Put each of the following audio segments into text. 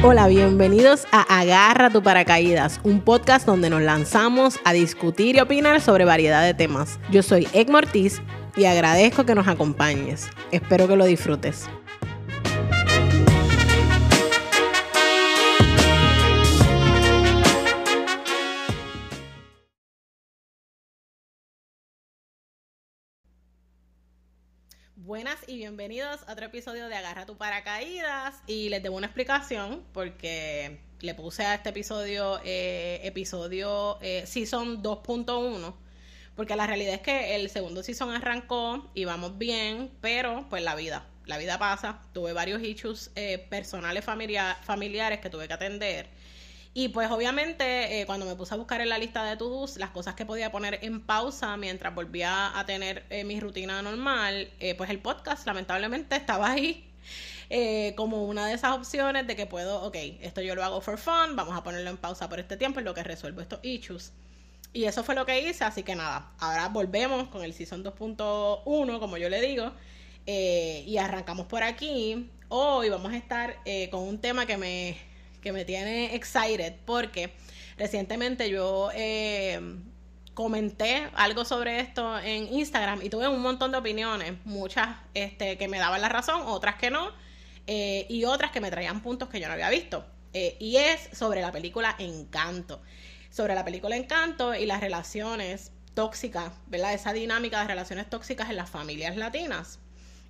Hola, bienvenidos a Agarra tu paracaídas, un podcast donde nos lanzamos a discutir y opinar sobre variedad de temas. Yo soy Egg Mortiz y agradezco que nos acompañes. Espero que lo disfrutes. Buenas y bienvenidos a otro episodio de Agarra tu paracaídas. Y les debo una explicación porque le puse a este episodio eh, episodio eh, Season 2.1 porque la realidad es que el segundo season arrancó y vamos bien, pero pues la vida, la vida pasa, tuve varios issues eh, personales familiares que tuve que atender y pues obviamente eh, cuando me puse a buscar en la lista de to-dos las cosas que podía poner en pausa mientras volvía a tener eh, mi rutina normal, eh, pues el podcast lamentablemente estaba ahí como una de esas opciones de que puedo, ok, esto yo lo hago for fun, vamos a ponerlo en pausa por este tiempo en lo que resuelvo estos issues. Y eso fue lo que hice, así que nada, ahora volvemos con el Season 2.1, como yo le digo, y arrancamos por aquí. Hoy vamos a estar con un tema que me que me tiene excited porque recientemente yo eh, comenté algo sobre esto en Instagram y tuve un montón de opiniones, muchas este, que me daban la razón, otras que no, eh, y otras que me traían puntos que yo no había visto. Eh, y es sobre la película Encanto. Sobre la película Encanto y las relaciones tóxicas, ¿verdad? Esa dinámica de relaciones tóxicas en las familias latinas.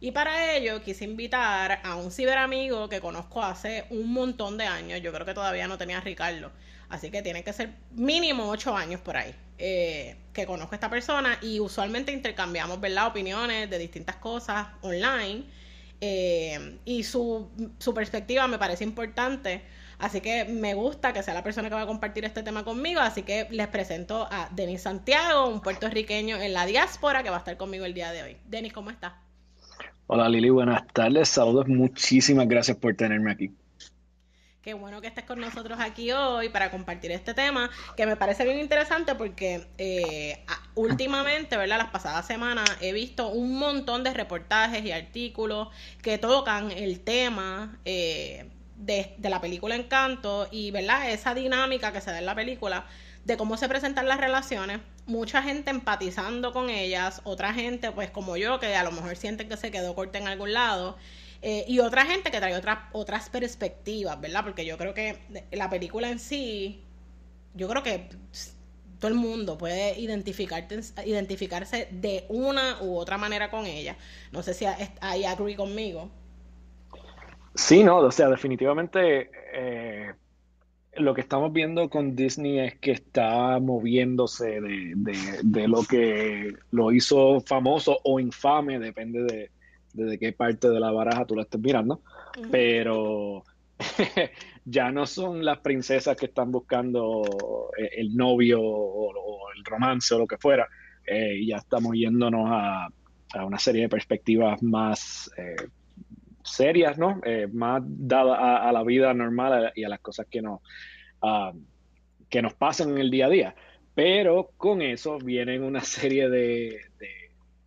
Y para ello quise invitar a un ciberamigo que conozco hace un montón de años. Yo creo que todavía no tenía a Ricardo. Así que tiene que ser mínimo ocho años por ahí eh, que conozco a esta persona. Y usualmente intercambiamos, ¿verdad? Opiniones de distintas cosas online. Eh, y su, su perspectiva me parece importante. Así que me gusta que sea la persona que va a compartir este tema conmigo. Así que les presento a Denis Santiago, un puertorriqueño en la diáspora que va a estar conmigo el día de hoy. Denis, ¿cómo estás? Hola Lili, buenas tardes, saludos, muchísimas gracias por tenerme aquí. Qué bueno que estés con nosotros aquí hoy para compartir este tema, que me parece bien interesante porque eh, últimamente, ¿verdad? Las pasadas semanas he visto un montón de reportajes y artículos que tocan el tema eh, de, de la película Encanto y, ¿verdad? Esa dinámica que se da en la película de cómo se presentan las relaciones, mucha gente empatizando con ellas, otra gente, pues como yo, que a lo mejor sienten que se quedó corta en algún lado, eh, y otra gente que trae otras, otras perspectivas, ¿verdad? Porque yo creo que la película en sí, yo creo que todo el mundo puede identificarse de una u otra manera con ella. No sé si ahí agree conmigo. Sí, no, o sea, definitivamente eh, lo que estamos viendo con Disney es que está moviéndose de, lo que lo hizo famoso o infame, depende de, qué parte de la baraja tú la estés mirando, pero ya no son las princesas que están buscando eh, el novio o, el romance o lo que fuera, eh, ya estamos yéndonos a, una serie de perspectivas más... Eh, serias, ¿no? Eh, más dadas a, la vida normal y a las cosas que, no, ah, que nos pasan en el día a día. Pero con eso vienen una serie de,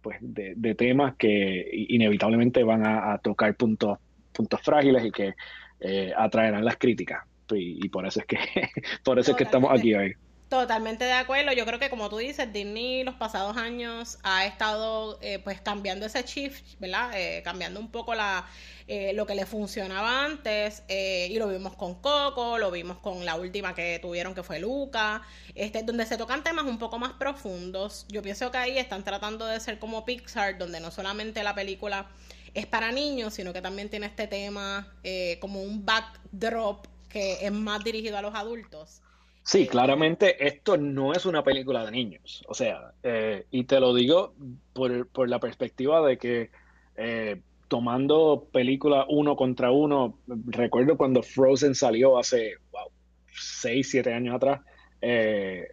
pues, de, temas que inevitablemente van a, tocar puntos, puntos frágiles y que eh, atraerán las críticas. Y, por eso es que por eso es que estamos aquí hoy. Totalmente de acuerdo. Yo creo que como tú dices, Disney los pasados años ha estado eh, pues cambiando ese shift, ¿verdad? Eh, cambiando un poco la eh, lo que le funcionaba antes y lo vimos con Coco, lo vimos con la última que tuvieron que fue Luca, este, donde se tocan temas un poco más profundos. Yo pienso que ahí están tratando de ser como Pixar, donde no solamente la película es para niños, sino que también tiene este tema como un backdrop que es más dirigido a los adultos. Sí, claramente esto no es una película de niños. O sea, eh, y te lo digo por, la perspectiva de que eh, tomando película uno contra uno, recuerdo cuando Frozen salió hace, wow, 6, 7 años atrás, eh,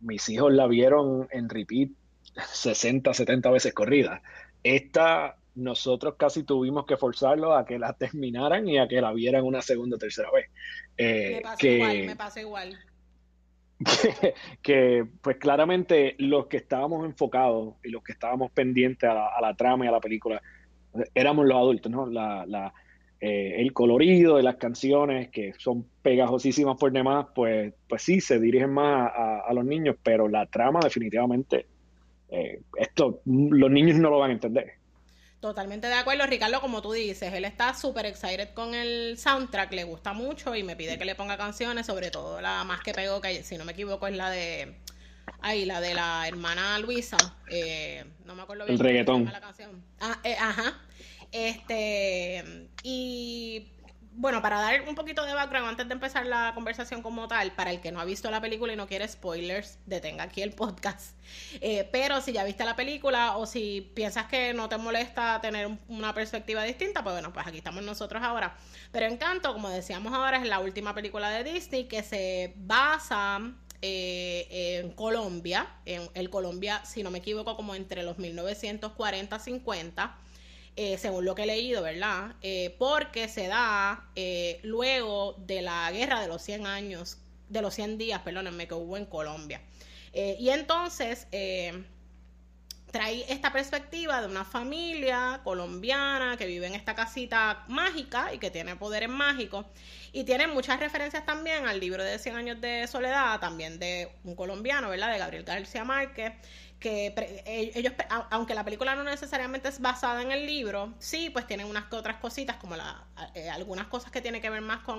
mis hijos la vieron en repeat 60, 70 veces corrida. Esta nosotros casi tuvimos que forzarlo a que la terminaran y a que la vieran una segunda o tercera vez. me pasa igual, me pasa igual. Que, pues claramente los que estábamos enfocados y los que estábamos pendientes a la, trama y a la película éramos los adultos, ¿no? La, el colorido de las canciones, que son pegajosísimas por demás, pues, pues sí, se dirigen más a, los niños, pero la trama definitivamente, esto los niños no lo van a entender. Totalmente de acuerdo, Ricardo, como tú dices, él está súper excited con el soundtrack, le gusta mucho y me pide que le ponga canciones, sobre todo la más que pegó, que si no me equivoco es la de, ay, la de la hermana Luisa, eh, no me acuerdo bien. El reggaetón. La canción. Ah, eh, ajá. Este, y bueno, para dar un poquito de background antes de empezar la conversación como tal, para el que no ha visto la película y no quiere spoilers, detenga aquí el podcast. Eh, pero si ya viste la película o si piensas que no te molesta tener una perspectiva distinta, pues bueno, pues aquí estamos nosotros ahora. Pero Encanto, como decíamos ahora, es la última película de Disney que se basa eh, en Colombia, en el Colombia, si no me equivoco, como entre los 1940-50 eh, según lo que he leído, ¿verdad? Eh, porque se da eh, luego de la guerra de los 100 años, de los 100 días, perdónenme, que hubo en Colombia. y entonces trae esta perspectiva de una familia colombiana que vive en esta casita mágica y que tiene poderes mágicos. Y tiene muchas referencias también al libro de 100 años de soledad, también de un colombiano, ¿verdad? De Gabriel García Márquez que eh, ellos, aunque la película no necesariamente es basada en el libro, sí, pues tienen unas que otras cositas, como la, eh, algunas cosas que tienen que ver más con,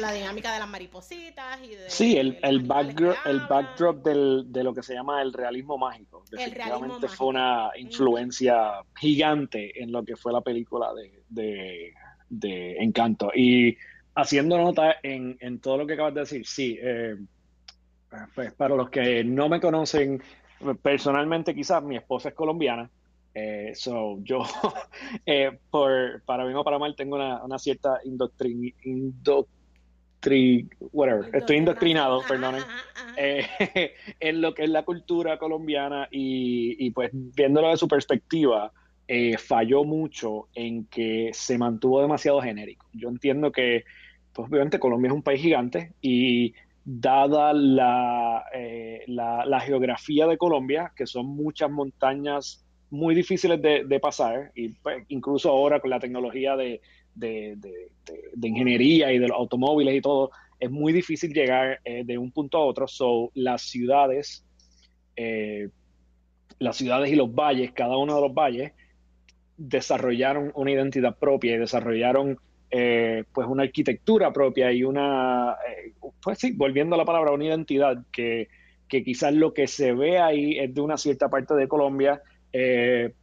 la dinámica de las maripositas y de... Sí, el, el, backdrop, el backdrop del, de lo que se llama el realismo mágico. Definitivamente fue una influencia gigante en lo que fue la película de, de, Encanto. Y haciendo nota en, en, todo lo que acabas de decir, sí, eh, pues para los que no me conocen Personalmente, quizás mi esposa es colombiana, eh, so yo, eh, por, para bien o para mal, tengo una, una cierta indoctrin, whatever, estoy indoctrinado, perdón, eh, en lo que es la cultura colombiana y, y pues viéndolo de su perspectiva, eh, falló mucho en que se mantuvo demasiado genérico. Yo entiendo que, pues obviamente Colombia es un país gigante y dada eh, la, la, geografía de Colombia, que son muchas montañas muy difíciles de, pasar, y pues, incluso ahora con la tecnología de, ingeniería y de los automóviles y todo, es muy difícil llegar eh, de un punto a otro. So, las ciudades, eh, las ciudades y los valles, cada uno de los valles, desarrollaron una identidad propia y desarrollaron eh, pues una arquitectura propia y una, eh, pues sí, volviendo a la palabra, una identidad que, que, quizás lo que se ve ahí es de una cierta parte de Colombia, eh,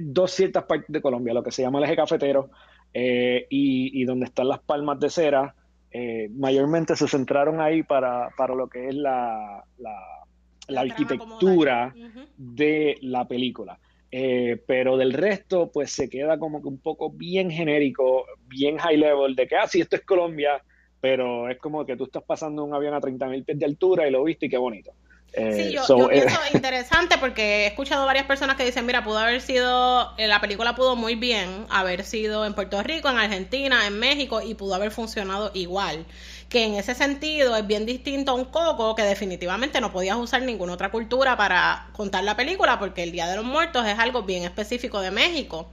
dos ciertas partes de Colombia, lo que se llama el eje cafetero y, y, donde están las palmas de cera, mayormente se centraron ahí para, para lo que es la, la, arquitectura de la película. Eh, pero del resto, pues se queda como que un poco bien genérico, bien high level, de que, ah, sí, esto es Colombia, pero es como que tú estás pasando un avión a 30.000 pies de altura y lo viste y qué bonito. Eh, sí, yo, eh, pienso interesante porque he escuchado varias personas que dicen, mira, pudo haber sido, la película pudo muy bien haber sido en Puerto Rico, en Argentina, en México y pudo haber funcionado igual que en ese sentido es bien distinto a un coco que definitivamente no podías usar ninguna otra cultura para contar la película porque el Día de los Muertos es algo bien específico de México.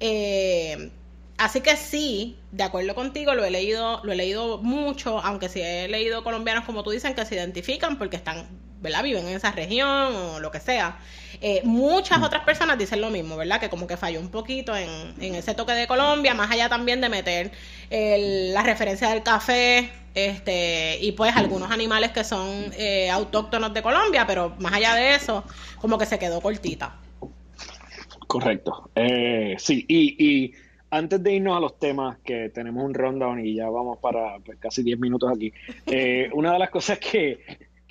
Eh, así que sí, de acuerdo contigo, lo he leído, lo he leído mucho, aunque sí he leído colombianos como tú dicen que se identifican porque están, ¿verdad? Viven en esa región o lo que sea. Eh, muchas otras personas dicen lo mismo, ¿verdad? Que como que falló un poquito en, en ese toque de Colombia, más allá también de meter la referencia del café, este, y pues algunos animales que son eh, autóctonos de Colombia, pero más allá de eso, como que se quedó cortita. Correcto. Eh, sí, y, antes de irnos a los temas, que tenemos un rundown y ya vamos para pues, casi 10 minutos aquí, eh, una de las cosas que,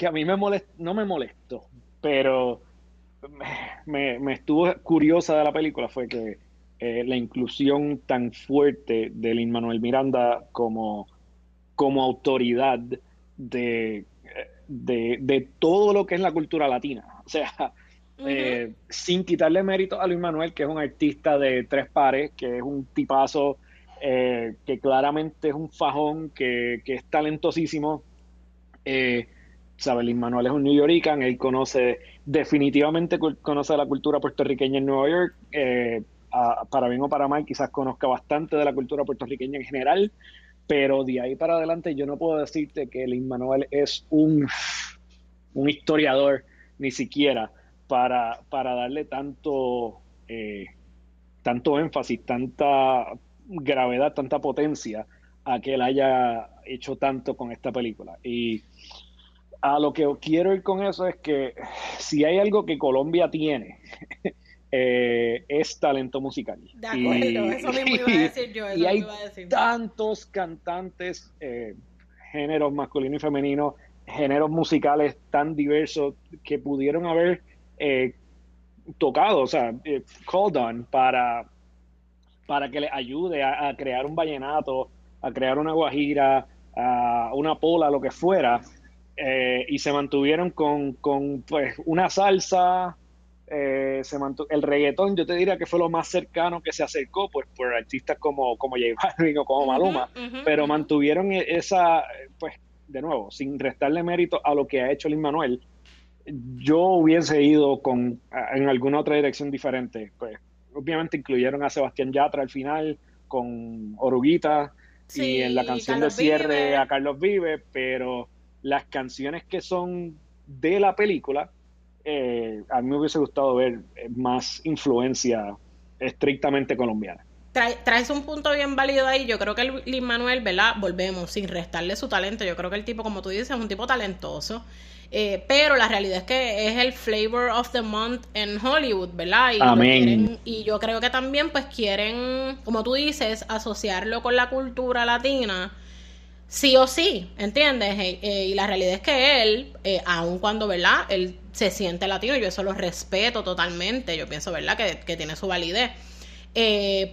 a mí me molestó, no me molestó, pero me, me, estuvo curiosa de la película fue que la inclusión tan fuerte de Lin Manuel Miranda como como autoridad de, de, todo lo que es la cultura latina. O sea, eh, sin quitarle mérito a Luis Manuel, que es un artista de tres pares, que es un tipazo, eh, que claramente es un fajón, que, es talentosísimo. Eh, sabe, Luis Manuel es un New Yorican, él conoce, definitivamente conoce la cultura puertorriqueña en Nueva York. Eh, para bien o para mal, quizás conozca bastante de la cultura puertorriqueña en general, pero de ahí para adelante yo no puedo decirte que Lin Manuel es un, un historiador, ni siquiera, para, para darle tanto, eh, tanto énfasis, tanta gravedad, tanta potencia a que él haya hecho tanto con esta película. Y a lo que quiero ir con eso es que si hay algo que Colombia tiene, eh, es talento musical. De acuerdo, eso mismo iba a decir yo. y hay tantos cantantes, eh, géneros masculino y femenino, géneros musicales tan diversos que pudieron haber eh, tocado, o sea, called on para, para que le ayude a, crear un vallenato, a crear una guajira, a una pola, lo que fuera. Y se mantuvieron con, con pues, una salsa, eh, se el reggaetón yo te diría que fue lo más cercano que se acercó pues por artistas como, como J Balvin o como Maluma, pero mantuvieron e-, esa, pues de nuevo, sin restarle mérito a lo que ha hecho Lin Manuel, yo hubiese ido con en alguna otra dirección diferente. Pues obviamente incluyeron a Sebastián Yatra al final con Oruguita y en la canción de cierre a Carlos Vive, pero las canciones que son de la película eh, a mí me hubiese gustado ver eh, más influencia estrictamente colombiana. traes un punto bien válido ahí. Yo creo que el Lin Manuel, ¿verdad? Volvemos, sin restarle su talento. Yo creo que el tipo, como tú dices, es un tipo talentoso. Eh, pero la realidad es que es el flavor of the month en Hollywood, ¿verdad? Y, y yo creo que también, pues, quieren, como tú dices, asociarlo con la cultura latina sí o sí, ¿entiendes? Eh, eh, y la realidad es que él, eh, aun cuando, ¿verdad? Él se siente latino, yo eso lo respeto totalmente, yo pienso, ¿verdad? Que, que tiene su validez.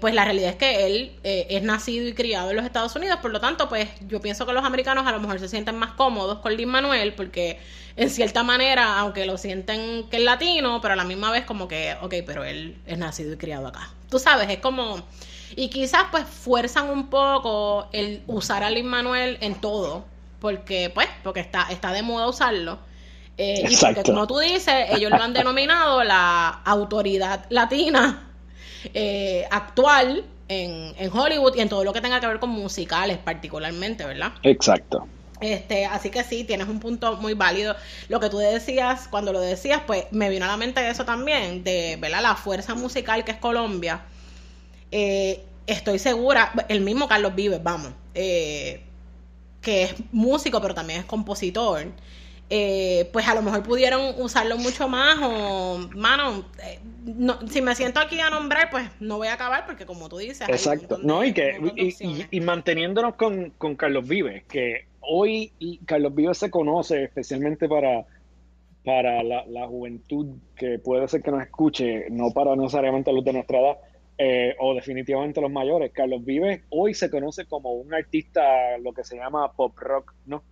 Pues la realidad es que él es nacido y criado en los Estados Unidos, por lo tanto, pues yo pienso que los americanos a lo mejor se sienten más cómodos con Lin Manuel, porque en cierta manera, aunque lo sienten que es latino, pero a la misma vez como que, ok, pero él es nacido y criado acá. Tú sabes, es como y quizás pues fuerzan un poco el usar a Lin Manuel en todo, porque pues, porque está, está de moda usarlo. Eh, y porque como tú dices, ellos lo han denominado la autoridad latina eh, actual en, en, Hollywood y en todo lo que tenga que ver con musicales particularmente, ¿verdad? Exacto. Este, así que sí, tienes un punto muy válido. Lo que tú decías, cuando lo decías, pues me vino a la mente eso también, de ¿verdad? la fuerza musical que es Colombia eh, estoy segura, el mismo Carlos Vives, vamos, eh, que es músico, pero también es compositor. Eh, pues a lo mejor pudieron usarlo mucho más o, mano, si me siento aquí a nombrar, pues no voy a acabar porque como tú dices... Exacto, no, y que y, manteniéndonos con, con, Carlos Vives, que hoy Carlos Vives se conoce especialmente para, para la, la, juventud que puede ser que nos escuche, no para necesariamente los de nuestra edad, eh, o definitivamente los mayores. Carlos Vives hoy se conoce como un artista, lo que se llama pop rock, ¿no?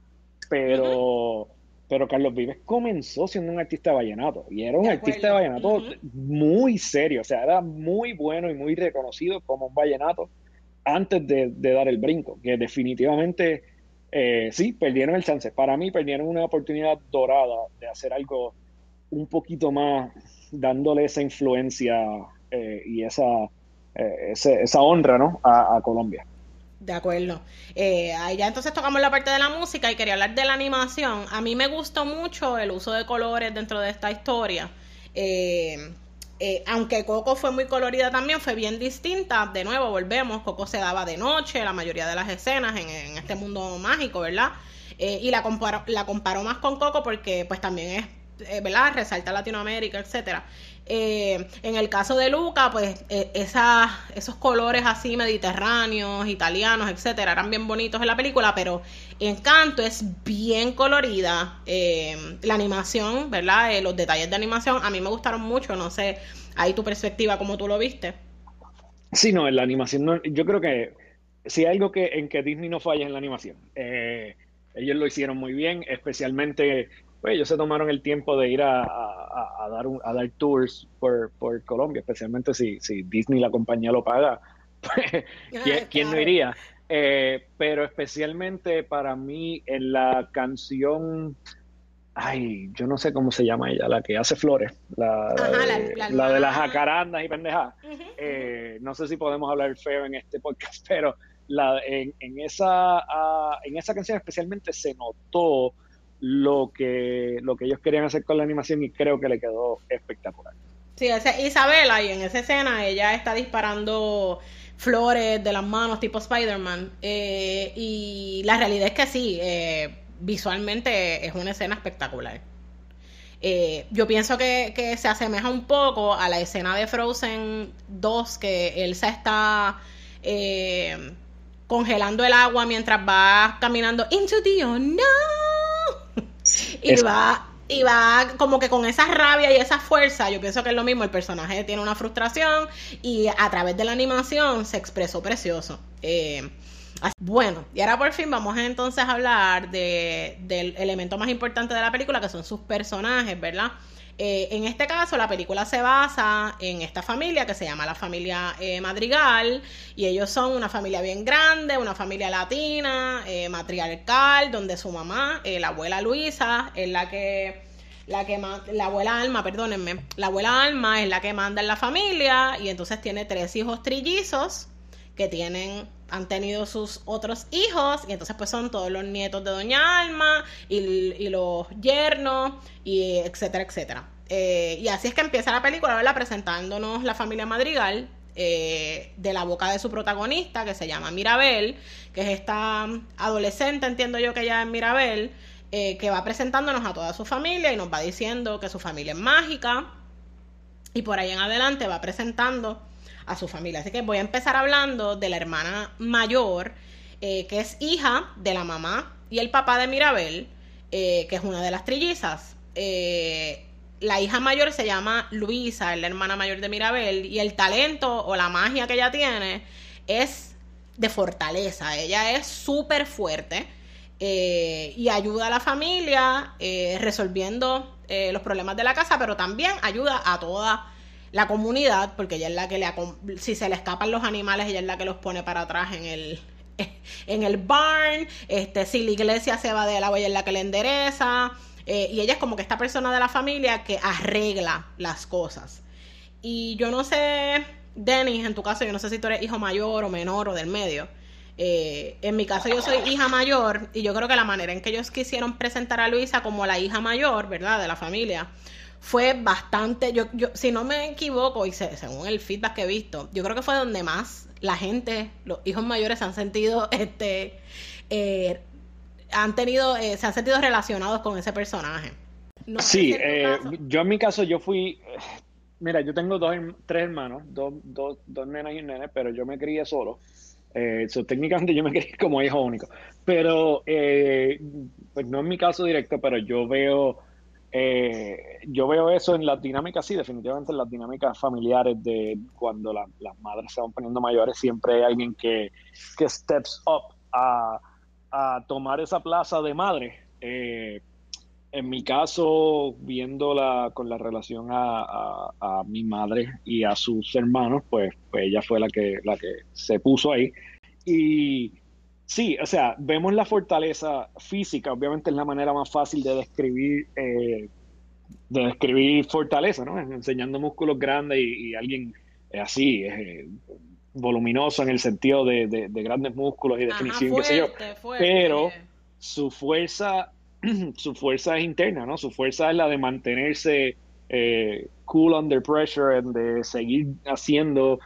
Pero, pero Carlos Vives comenzó siendo un artista de vallenato y era un artista de vallenato muy serio, o sea, era muy bueno y muy reconocido como un vallenato antes de, dar el brinco, que definitivamente eh, sí, perdieron el chance. Para mí perdieron una oportunidad dorada de hacer algo un poquito más dándole esa influencia eh, y esa, eh, esa honra ¿no? a, Colombia. De acuerdo. Eh, ahí ya entonces tocamos la parte de la música y quería hablar de la animación. A mí me gustó mucho el uso de colores dentro de esta historia. aunque Coco fue muy colorida también, fue bien distinta. De nuevo, volvemos. Coco se daba de noche, la mayoría de las escenas en, en este mundo mágico, ¿verdad? y la comparo, la comparo más con Coco porque pues también es, ¿verdad? Resalta Latinoamérica, etcétera. Eh, en el caso de Luca, pues eh, esos colores así mediterráneos, italianos, etcétera, eran bien bonitos en la película, pero Encanto es bien colorida. Eh, la animación, ¿verdad? los detalles de animación a mí me gustaron mucho. No sé, ahí tu perspectiva, como tú lo viste. Sí, no, en la animación, yo creo que si hay algo que en que Disney no falla en la animación. ellos lo hicieron muy bien, especialmente pues ellos se tomaron el tiempo de ir a, dar, a dar tours por, Colombia, especialmente si, si Disney, la compañía, lo paga. Pues, ¿quién, no iría? Eh, pero especialmente para mí en la canción ay, yo no sé cómo se llama ella, la que hace flores, la, de, la, de las jacarandas y pendejadas. Eh, no sé si podemos hablar feo en este podcast, pero la, en, esa, ah, en esa canción especialmente se notó lo que, lo que ellos querían hacer con la animación y creo que le quedó espectacular. Sí, ese Isabela y en esa escena ella está disparando flores de las manos tipo Spider-Man eh, y la realidad es que sí, eh, visualmente es una escena espectacular. Eh, yo pienso que, se asemeja un poco a la escena de Frozen 2, que Elsa está congelando el agua mientras va caminando into the unknown. Y va y va como que con esa rabia y esa fuerza, yo pienso que es lo mismo, el personaje tiene una frustración y a través de la animación se expresó precioso. Eh, bueno, y ahora por fin vamos entonces a hablar del elemento más importante de la película, que son sus personajes, ¿verdad? Eh, en este caso, la película se basa en esta familia que se llama la familia eh, Madrigal, y ellos son una familia bien grande, una familia latina, eh, matriarcal, donde su mamá, la abuela Luisa, es la que la que la abuela Alma, perdónenme, la abuela Alma es la que manda en la familia y entonces tiene tres hijos trillizos que tienen han tenido sus otros hijos y entonces pues son todos los nietos de Doña Alma y, los yernos y etcétera, etcétera. Eh, y así es que empieza la película, ¿verdad? Presentándonos la familia Madrigal eh, de la boca de su protagonista que se llama Mirabel, que es esta adolescente, entiendo yo que ella es Mirabel, eh, que va presentándonos a toda su familia y nos va diciendo que su familia es mágica y por ahí en adelante va presentando a su familia. Así que voy a empezar hablando de la hermana mayor, eh, que es hija de la mamá y el papá de Mirabel, eh, que es una de las trillizas. Eh, la hija mayor se llama Luisa, es la hermana mayor de Mirabel, y el talento o la magia que ella tiene es de fortaleza. Ella es súper fuerte y ayuda a la familia resolviendo los problemas de la casa, pero también ayuda a toda la comunidad, porque ella es la que le si se le escapan los animales, ella es la que los pone para atrás en el en el barn, este si la iglesia se va de la ella es la que le endereza, eh, y ella es como que esta persona de la familia que arregla las cosas. Y yo no sé, Dennis, en tu caso, yo no sé si tú eres hijo mayor o menor o del medio. Eh, en mi caso yo soy hija mayor y yo creo que la manera en que ellos quisieron presentar a Luisa como la hija mayor, ¿verdad? De la familia, fue bastante, yo, yo si no me equivoco, y según el feedback que he visto, yo creo que fue donde más la gente, los hijos mayores se han sentido, este, eh, han tenido, eh, se han sentido relacionados con ese personaje. sí, eh, yo en mi caso, yo fui, mira, yo tengo dos, tres hermanos, dos, dos, dos nenas y un nene, pero yo me crié solo. Eh, técnicamente yo me crié como hijo único. Pero, pues no en mi caso directo, pero yo veo eh, yo veo eso en las dinámicas, sí, definitivamente en las dinámicas familiares de cuando las madres se van poniendo mayores, siempre hay alguien que, que steps up a, tomar esa plaza de madre. Eh, en mi caso, viéndola con la relación a, mi madre y a sus hermanos, pues, pues ella fue la que, la que se puso ahí. Y Sí, o sea, vemos la fortaleza física, obviamente es la manera más fácil de describir, eh, de describir fortaleza, ¿no? Enseñando músculos grandes y, alguien así, eh, voluminoso en el sentido de, grandes músculos y definición, qué sé yo. Pero su fuerza, su fuerza es interna, ¿no? Su fuerza es la de mantenerse eh, cool under pressure, de seguir haciendo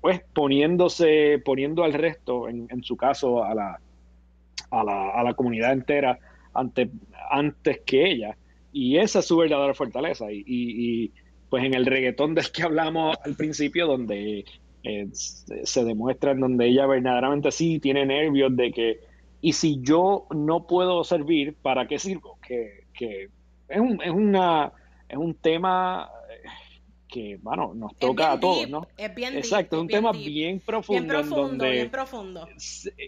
pues poniéndose, poniendo al resto, en, en su caso a la, a la, a la comunidad entera ante, antes que ella. Y esa es su verdadera fortaleza. Y, y, pues en el reggaetón del que hablamos al principio, donde eh, se demuestra en donde ella verdaderamente sí tiene nervios de que, y si yo no puedo servir, ¿para qué sirvo? Que, que es, un, es, una, es un tema que, bueno, nos toca a todos, ¿no? Es bien Exacto, es un tema bien profundo. Bien profundo, bien profundo.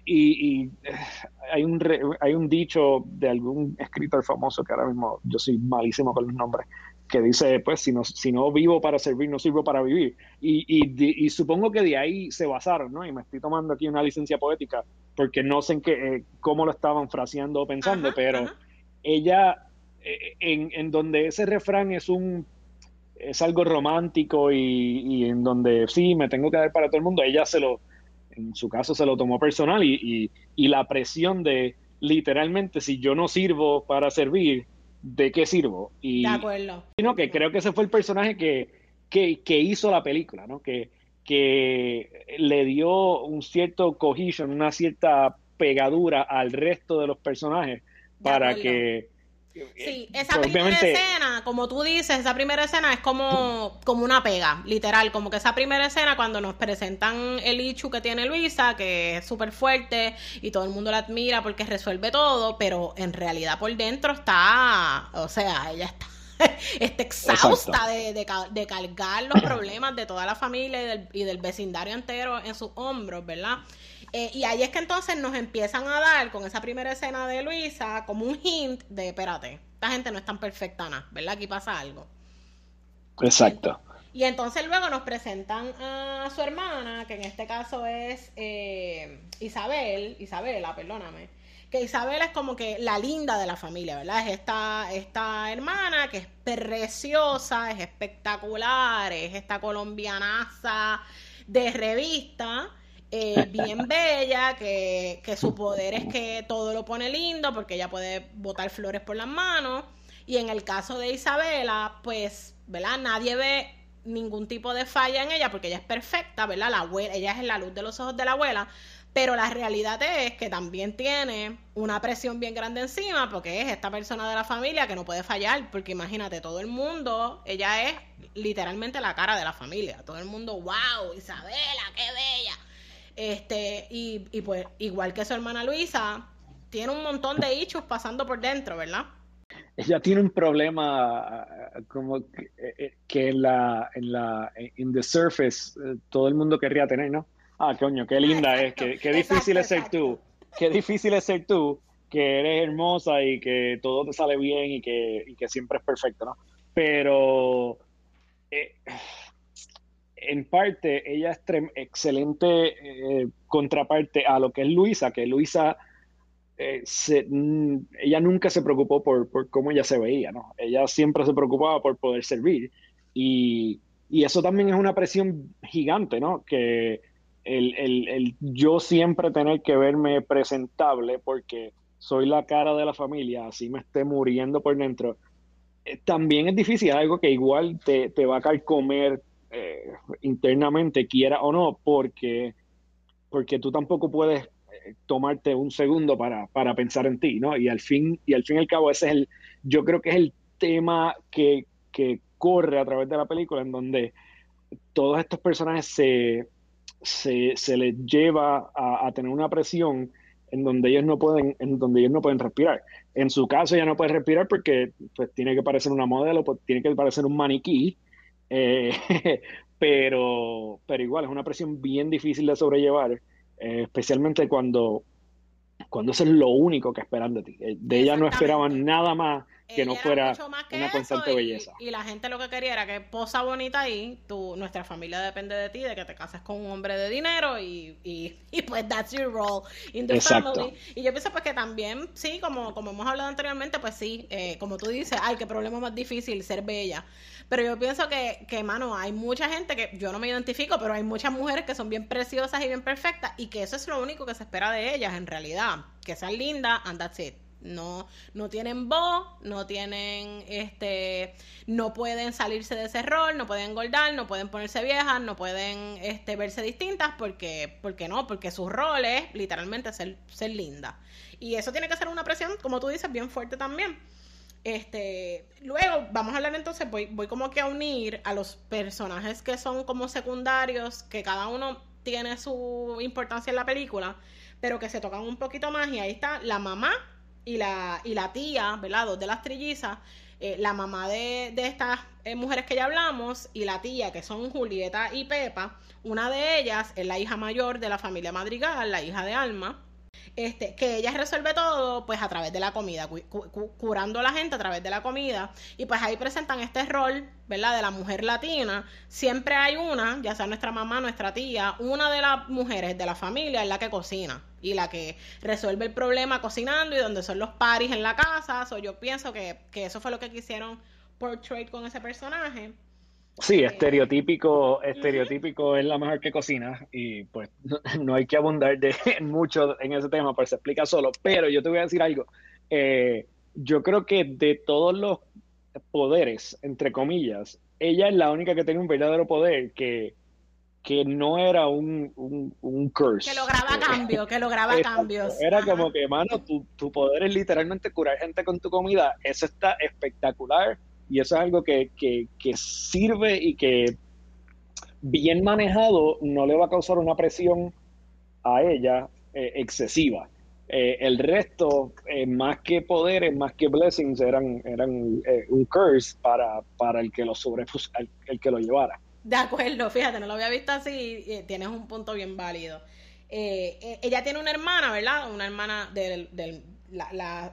Y, eh, hay, un hay un dicho de algún escritor famoso que ahora mismo yo soy malísimo con los nombres, que dice, pues, si no, si no vivo para servir, no sirvo para vivir. Y, y, supongo que de ahí se basaron, ¿no? Y me estoy tomando aquí una licencia poética, porque no sé en qué, eh, cómo lo estaban fraseando o pensando, pero ella eh, en, en donde ese refrán es un es algo romántico y, en donde sí, me tengo que dar para todo el mundo, ella se lo, en su caso se lo tomó personal y, y, la presión de literalmente si yo no sirvo para servir, ¿de qué sirvo? Y, de acuerdo. Sino que creo que ese fue el personaje que, que, que hizo la película, ¿no? Que, que le dio un cierto cohesion, una cierta pegadura al resto de los personajes para que Sí, esa primera escena, como tú dices, esa primera escena es como, como una pega, literal, como que esa primera escena cuando nos presentan el Ichu que tiene Luisa, que es súper fuerte y todo el mundo la admira porque resuelve todo, pero en realidad por dentro está, o sea, ella está está exhausta de, de, cargar los problemas de toda la familia y del, y del vecindario entero en sus hombros, ¿verdad? Eh, y ahí es que entonces nos empiezan a dar con esa primera escena de Luisa como un hint de, espérate, esta gente no es tan perfecta, nada, ¿verdad? Aquí pasa algo. Exacto. Y, entonces luego nos presentan a su hermana, que en este caso es eh, Isabel, Isabela, perdóname, que Isabel es como que la linda de la familia, ¿verdad? Es esta, esta hermana que es preciosa, es espectacular, es esta colombianaza de revista eh, bien bella, que, que su poder es que todo lo pone lindo porque ella puede botar flores por las manos. Y en el caso de Isabela, pues, ¿verdad? Nadie ve ningún tipo de falla en ella porque ella es perfecta, ¿verdad? La abuela, ella es la luz de los ojos de la abuela, pero la realidad es que también tiene una presión bien grande encima porque es esta persona de la familia que no puede fallar, porque imagínate, todo el mundo, ella es literalmente la cara de la familia, todo el mundo, wow, Isabela, qué bella. Este, y, y pues, igual que su hermana Luisa, tiene un montón de hechos pasando por dentro, ¿verdad? Ella tiene un problema como que, eh, que en la, en la, in the surface, eh, todo el mundo querría tener, ¿no? Ah, coño, qué linda es, qué, qué difícil es ser tú, qué difícil es ser tú, que eres hermosa y que todo te sale bien y que, y que siempre es perfecto, ¿no? Pero eh, en parte, ella es excelente eh, contraparte a lo que es Luisa, que Luisa, eh, ella nunca se preocupó por, cómo ella se veía, ¿no? Ella siempre se preocupaba por poder servir. Y, eso también es una presión gigante, ¿no? Que el, yo siempre tener que verme presentable porque soy la cara de la familia, así me esté muriendo por dentro, eh, también es difícil, algo que igual te, te va a comer eh, internamente, quiera o no, porque, porque tú tampoco puedes eh, tomarte un segundo para, para, pensar en ti, ¿no? Y al fin y al fin al cabo ese es el, yo creo que es el tema que, que corre a través de la película en donde todos estos personajes se, se, se les lleva a, tener una presión en donde ellos no pueden, en donde ellos no pueden respirar. En su caso ella no puede respirar porque pues tiene que parecer una modelo, pues, tiene que parecer un maniquí, eh, pero, pero igual es una presión bien difícil de sobrellevar, eh, especialmente cuando, cuando eso es lo único que esperan de ti. Eh, de ella no esperaban nada más que no fuera una constante belleza. Y la gente lo que quería era que posa bonita ahí, tu, nuestra familia depende de ti, de que te cases con un hombre de dinero y, y, pues that's your role in the family. Y yo pienso pues que también, sí, como, como hemos hablado anteriormente, pues sí, eh, como tú dices, ay, qué problema más difícil ser bella. Pero yo pienso que, que, mano, hay mucha gente que yo no me identifico, pero hay muchas mujeres que son bien preciosas y bien perfectas y que eso es lo único que se espera de ellas en realidad, que sean lindas and that's it. No, no tienen voz, no tienen, este, no pueden salirse de ese rol, no pueden engordar, no pueden ponerse viejas, no pueden, este, verse distintas porque, porque no, porque su rol es literalmente ser, ser linda. Y eso tiene que ser una presión, como tú dices, bien fuerte también. Este, luego vamos a hablar entonces, voy, voy como que a unir a los personajes que son como secundarios, que cada uno tiene su importancia en la película, pero que se tocan un poquito más y ahí está la mamá y la, y la tía, ¿verdad? Dos de las trillizas, eh, la mamá de, de estas eh, mujeres que ya hablamos y la tía, que son Julieta y Pepa. Una de ellas es la hija mayor de la familia Madrigal, la hija de Alma. Este, que ella resuelve todo pues a través de la comida, curando a la gente a través de la comida. Y pues ahí presentan este rol, ¿verdad? De la mujer latina. Siempre hay una, ya sea nuestra mamá, nuestra tía, una de las mujeres de la familia es la que cocina y la que resuelve el problema cocinando y donde son los paris en la casa. So, yo pienso que, que eso fue lo que quisieron portray con ese personaje. Sí, eh, estereotípico, estereotípico es la mejor que cocina y pues no, hay que abundar de mucho en ese tema, pues se explica solo. Pero yo te voy a decir algo. Eh, yo creo que de todos los poderes, entre comillas, ella es la única que tiene un verdadero poder que, que no era un, un, curse. Que lograba cambio, que lograba cambios. Era como que, mano, tu, tu poder es literalmente curar gente con tu comida. Eso está espectacular y eso es algo que, sirve y que bien manejado no le va a causar una presión a ella eh, excesiva. Eh, el resto, eh, más que poderes, más que blessings, eran, eran un curse para, para el que lo sobre, el, que lo llevara. De acuerdo, fíjate, no lo había visto así, tienes un punto bien válido. ella tiene una hermana, ¿verdad? Una hermana del, del,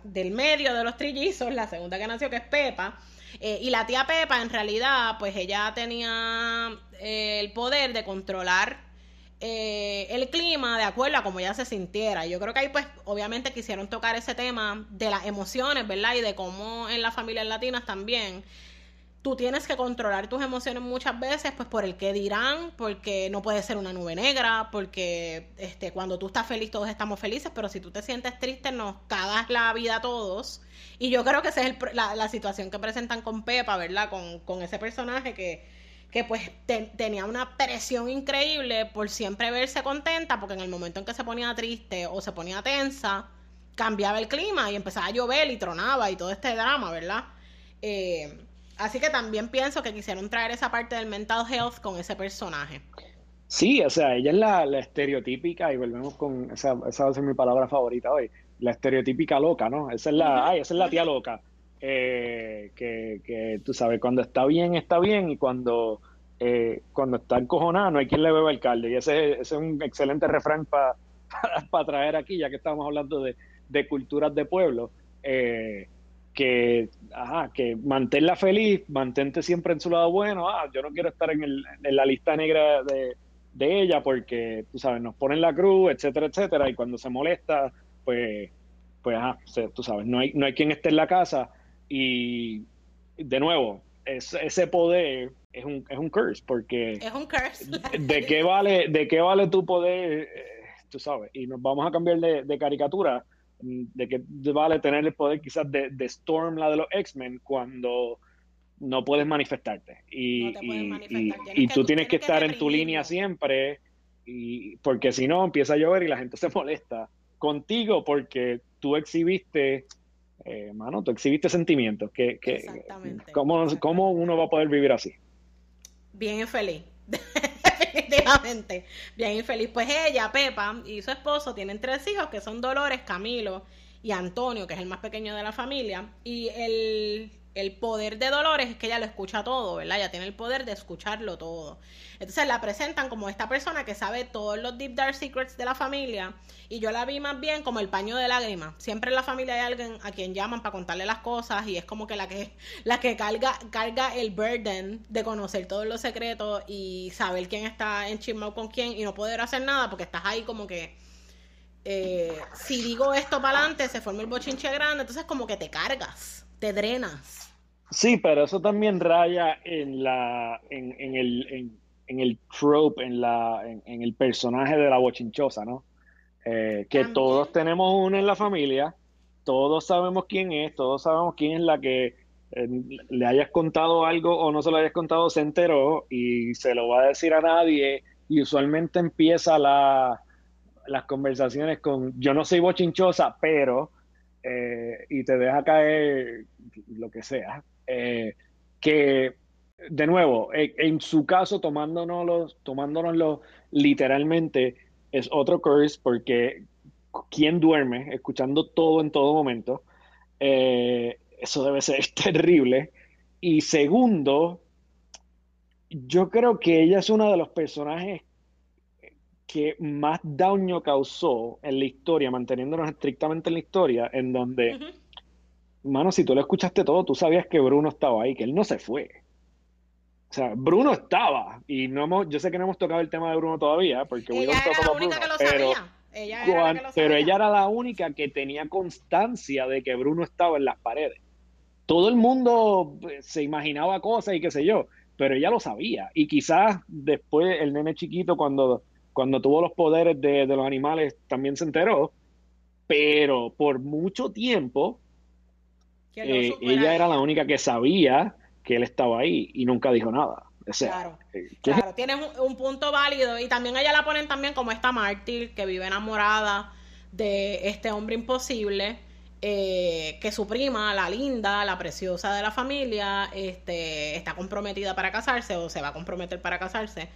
del medio de los trillizos, la segunda que nació, que es Pepa. Eh, y la tía Pepa, en realidad, pues ella tenía eh, el poder de controlar eh, el clima de acuerdo a cómo ella se sintiera. Yo creo que ahí, pues, obviamente quisieron tocar ese tema de las emociones, ¿verdad? Y de cómo en las familias latinas también tú tienes que controlar tus emociones muchas veces, pues por el que dirán, porque no puede ser una nube negra, porque este, cuando tú estás feliz todos estamos felices, pero si tú te sientes triste nos cagas la vida a todos. Y yo creo que esa es la, situación que presentan con Pepa, ¿verdad? Con, ese personaje que, que pues tenía una presión increíble por siempre verse contenta, porque en el momento en que se ponía triste o se ponía tensa, cambiaba el clima y empezaba a llover y tronaba y todo este drama, ¿verdad? Eh, Así que también pienso que quisieron traer esa parte del mental health con ese personaje. Sí, o sea, ella es la, estereotípica, y volvemos con, esa, esa va a ser mi palabra favorita hoy, la estereotípica loca, ¿no? Esa es la, ay, esa es la tía loca. Eh, que, que, tú sabes, cuando está bien, está bien, y cuando, eh, cuando está encojonada, no hay quien le beba el caldo. Y ese, es un excelente refrán para traer aquí, ya que estamos hablando de, de culturas de pueblo. Eh, que, ajá, que manténla feliz, mantente siempre en su lado bueno, ah, yo no quiero estar en, el, en la lista negra de, ella porque, tú sabes, nos ponen la cruz, etcétera, etcétera, y cuando se molesta, pues, pues, ajá, tú sabes, no hay, no hay quien esté en la casa y, de nuevo, ese poder es un, es un curse, porque... Es un curse. ¿De qué vale, de qué vale tu poder, eh, tú sabes? Y nos vamos a cambiar de, de caricatura de que vale tener el poder quizás de, Storm, la de los X-Men, cuando no puedes manifestarte. Y, y, tú tienes que, estar en tu línea siempre, y porque si no empieza a llover y la gente se molesta contigo porque tú exhibiste, eh, mano, tú exhibiste sentimientos. Que, que, ¿cómo, ¿Cómo uno va a poder vivir así? Bien feliz. bien infeliz. Pues ella, Pepa, y su esposo tienen tres hijos que son Dolores, Camilo y Antonio, que es el más pequeño de la familia. Y el el poder de Dolores es que ella lo escucha todo, ¿verdad? Ella tiene el poder de escucharlo todo. Entonces la presentan como esta persona que sabe todos los deep dark secrets de la familia y yo la vi más bien como el paño de lágrimas. Siempre en la familia hay alguien a quien llaman para contarle las cosas y es como que la que la que carga carga el burden de conocer todos los secretos y saber quién está en chismao con quién y no poder hacer nada porque estás ahí como que eh, si digo esto para adelante se forma el bochinche grande, entonces como que te cargas, te drenas. Sí, pero eso también raya en la en, el en, el trope, en la en, el personaje de la bochinchosa, ¿no? Eh, que todos tenemos uno en la familia, todos sabemos quién es, todos sabemos quién es la que eh, le hayas contado algo o no se lo hayas contado, se enteró y se lo va a decir a nadie y usualmente empieza la, las conversaciones con yo no soy bochinchosa, pero eh, y te deja caer lo que sea. Eh, que, de nuevo, en, su caso, tomándonos tomándonoslo literalmente, es otro curse porque quien duerme escuchando todo en todo momento, eh, eso debe ser terrible. Y segundo, yo creo que ella es uno de los personajes que más daño causó en la historia, manteniéndonos estrictamente en la historia, en donde, mano, si tú lo escuchaste todo, tú sabías que Bruno estaba ahí, que él no se fue. O sea, Bruno estaba, y no hemos, yo sé que no hemos tocado el tema de Bruno todavía, porque ella era la única que lo sabía. Ella era pero ella era la única que tenía constancia de que Bruno estaba en las paredes. Todo el mundo pues, se imaginaba cosas y qué sé yo, pero ella lo sabía. Y quizás después el nene chiquito, cuando, cuando tuvo los poderes de, los animales, también se enteró. Pero por mucho tiempo, eh, ella era la única que sabía que él estaba ahí y nunca dijo nada. claro, eh, claro, tienes un, punto válido y también ella la ponen también como esta mártir que vive enamorada de este hombre imposible, eh, que su prima, la linda, la preciosa de la familia, este, está comprometida para casarse o se va a comprometer para casarse.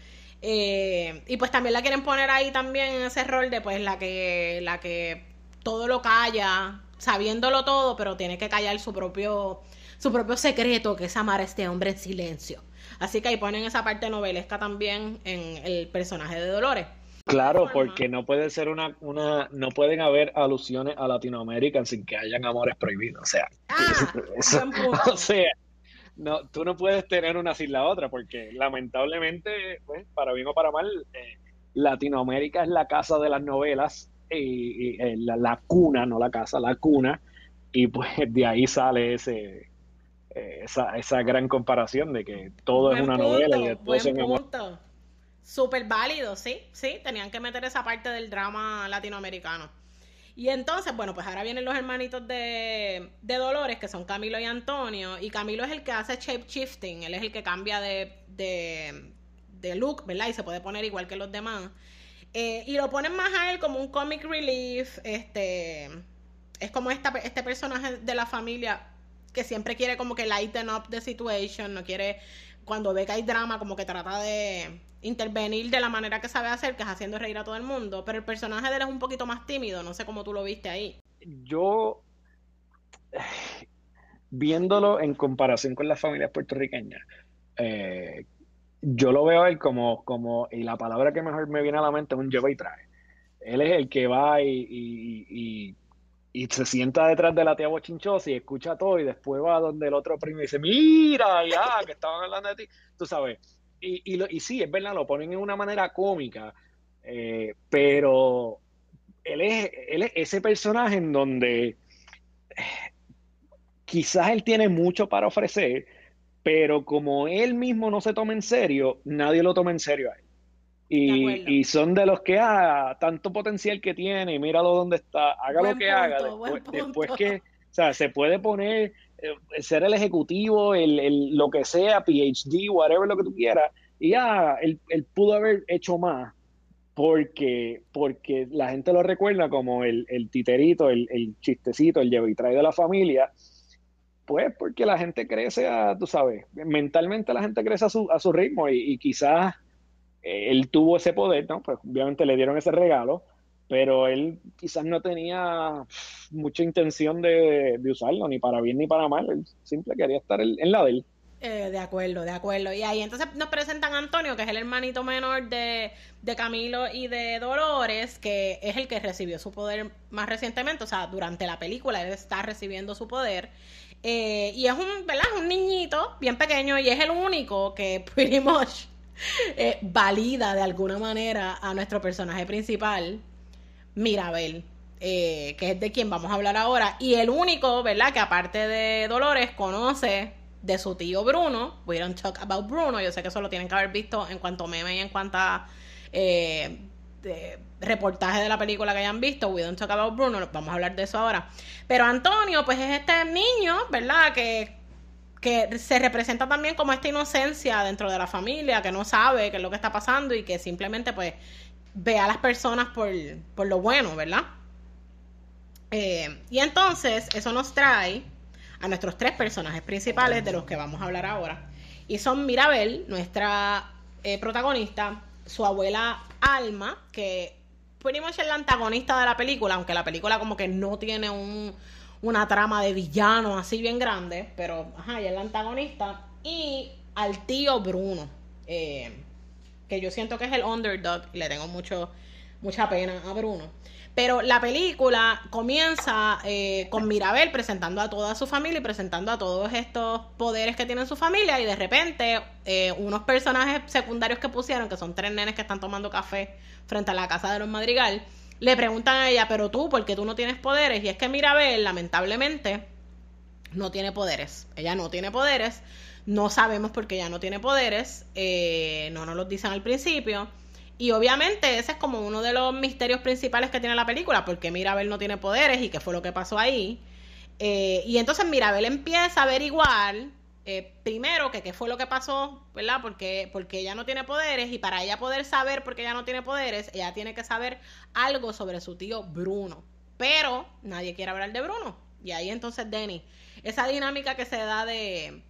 Eh, y pues también la quieren poner ahí también en ese rol de pues la que, la que todo lo calla, sabiéndolo todo, pero tiene que callar su propio su propio secreto, que es amar a este hombre en silencio. Así que ahí ponen esa parte novelesca también en el personaje de Dolores. Claro, porque no puede ser una, una, no pueden haber alusiones a Latinoamérica sin que hayan amores prohibidos. O sea, ah, o sea, no, tú no puedes tener una sin la otra, porque lamentablemente, pues, para bien o para mal, eh, Latinoamérica es la casa de las novelas y, eh, la, cuna, no la casa, la cuna, y pues de ahí sale ese, eh, esa, esa gran comparación de que todo es una novela y después buen punto. Súper válido, sí, sí, tenían que meter esa parte del drama latinoamericano. Y entonces, bueno, pues ahora vienen los hermanitos de, de Dolores, que son Camilo y Antonio, y Camilo es el que hace shape shifting, él es el que cambia de, de, look, ¿verdad? Y se puede poner igual que los demás. Eh, y lo ponen más a él como un comic relief, este, es como esta, este personaje de la familia que siempre quiere como que lighten up the situation, no quiere, cuando ve que hay drama, como que trata de intervenir de la manera que sabe hacer, que es haciendo reír a todo el mundo, pero el personaje de él es un poquito más tímido, no sé cómo tú lo viste ahí. Yo, viéndolo en comparación con las familias puertorriqueñas, eh, yo lo veo él como, como, y la palabra que mejor me viene a la mente es un lleva y trae. Él es el que va y y se sienta detrás de la tía bochinchosa y escucha todo y después va donde el otro primo y dice, mira, ya, que estaban hablando de ti, tú sabes. Y, y, lo, y sí, es verdad, lo ponen en una manera cómica, eh, pero él es, él es ese personaje en donde eh, quizás él tiene mucho para ofrecer, pero como él mismo no se toma en serio, nadie lo toma en serio a él. Y, son de los que, ah, tanto potencial que tiene, míralo dónde está, haga lo que haga. Después, que, o sea, se puede poner, ser el ejecutivo, el, el, lo que sea, PhD, whatever lo que tú quieras, y ah, él, pudo haber hecho más porque, porque la gente lo recuerda como el, el titerito, el, el, chistecito, el llevo y trae de la familia, pues porque la gente crece tú sabes, mentalmente la gente crece a su, a su ritmo y, y quizás él tuvo ese poder, ¿no? Pues obviamente le dieron ese regalo, pero él quizás no tenía mucha intención de, usarlo, ni para bien ni para mal, él simple quería estar en, la de él. Eh, de acuerdo, de acuerdo. Y ahí entonces nos presentan a Antonio, que es el hermanito menor de, de, Camilo y de Dolores, que es el que recibió su poder más recientemente, o sea, durante la película él está recibiendo su poder. Eh, y es un, ¿verdad? un niñito bien pequeño y es el único que pretty much eh, valida de alguna manera a nuestro personaje principal, Mirabel, eh, que es de quien vamos a hablar ahora, y el único, ¿verdad?, que aparte de Dolores conoce de su tío Bruno, we don't talk about Bruno, yo sé que eso lo tienen que haber visto en cuanto meme y en cuanto a eh, reportaje de la película que hayan visto, we don't talk about Bruno, vamos a hablar de eso ahora. Pero Antonio, pues es este niño, ¿verdad?, que que se representa también como esta inocencia dentro de la familia, que no sabe qué es lo que está pasando y que simplemente pues ve a las personas por, lo bueno, ¿verdad? Eh, y entonces eso nos trae a nuestros tres personajes principales de los que vamos a hablar ahora. Y son Mirabel, nuestra eh, protagonista, su abuela Alma, que much es la antagonista de la película, aunque la película como que no tiene un, una trama de villano así bien grande, pero ajá, ella es la antagonista. Y al tío Bruno, eh, que yo siento que es el underdog y le tengo mucho, mucha pena a Bruno. Pero la película comienza eh, con Mirabel presentando a toda su familia y presentando a todos estos poderes que tiene su familia y de repente eh, unos personajes secundarios que pusieron, que son tres nenes que están tomando café frente a la casa de los Madrigal, le preguntan a ella, pero tú, ¿por qué tú no tienes poderes? Y es que Mirabel, lamentablemente, no tiene poderes. Ella no tiene poderes. No sabemos por qué ella no tiene poderes. Eh, no nos lo dicen al principio. Y obviamente ese es como uno de los misterios principales que tiene la película, porque Mirabel no tiene poderes y qué fue lo que pasó ahí. Eh, y entonces Mirabel empieza a averiguar eh, primero que qué fue lo que pasó, ¿verdad? Porque, porque ella no tiene poderes y para ella poder saber por qué ella no tiene poderes, ella tiene que saber algo sobre su tío Bruno. Pero nadie quiere hablar de Bruno. Y ahí entonces Denny, esa dinámica que se da de,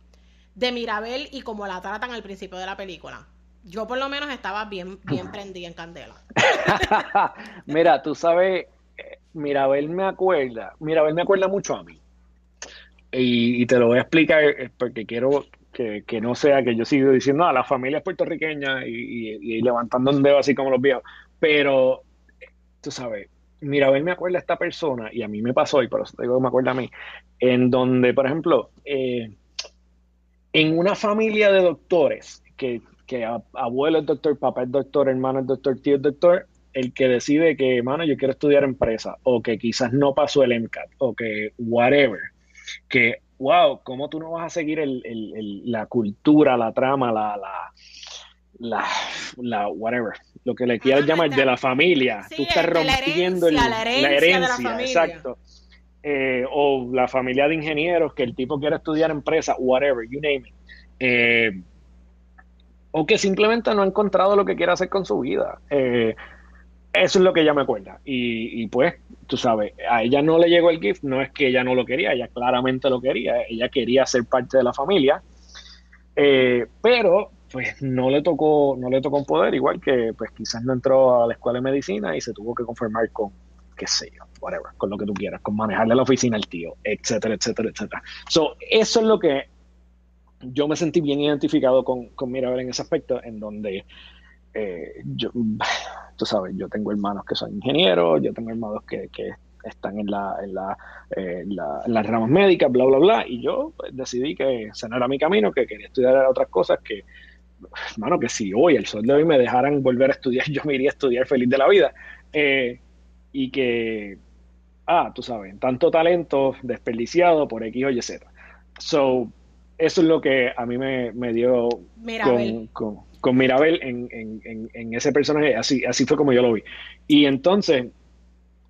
de Mirabel y cómo la tratan al principio de la película yo por lo menos estaba bien, bien prendida en candela. Mira, tú sabes, Mirabel me acuerda, Mirabel me acuerda mucho a mí. Y, te lo voy a explicar eh, porque quiero que, no sea que yo siga diciendo, ah, la familia es puertorriqueña y, levantando un dedo así como los viejos. Pero, tú sabes, Mirabel me acuerda a esta persona, y a mí me pasó, y por eso te digo que me acuerda a mí, en donde, por ejemplo, eh, en una familia de doctores que que abuelo es doctor, papá es doctor, hermano es doctor, tío es doctor, el que decide que, hermano, yo quiero estudiar empresa, o que quizás no pasó el MCAT, o que whatever, que, wow, ¿cómo tú no vas a seguir la cultura, la trama, la, la, la, whatever, lo que le quieras llamar, de la familia? tú estás rompiendo la herencia, exacto. Eh, o la familia de ingenieros, que el tipo quiere estudiar empresa, whatever, you name it. Eh, o que simplemente no ha encontrado lo que quiere hacer con su vida. Eh, eso es lo que ella me acuerda. Y, pues, tú sabes, a ella no le llegó el gift, no es que ella no lo quería, ella claramente lo quería, ella quería ser parte de la familia, eh, pero pues no le tocó, no le tocó un poder, igual que pues quizás no entró a la escuela de medicina y se tuvo que conformar con, qué sé yo, whatever, con lo que tú quieras, con manejarle la oficina al tío, etcétera, etcétera, etcétera. So, eso es lo que yo me sentí bien identificado con, con Mirabel en ese aspecto, en donde eh, yo, tú sabes, yo tengo hermanos que son ingenieros, yo tengo hermanos que, están en, la, en, la, eh, las ramas médicas, bla, bla, bla, y yo pues, decidí que ese no era mi camino, que quería estudiar otras cosas, que, hermano, que si hoy, el sol de hoy, me dejaran volver a estudiar, yo me iría a estudiar feliz de la vida. Eh, y que, ah, tú sabes, tanto talento desperdiciado por X o Y Z. So, eso es lo que a mí me, dio Con, Mirabel en, ese personaje, así, así fue como yo lo vi. Y entonces,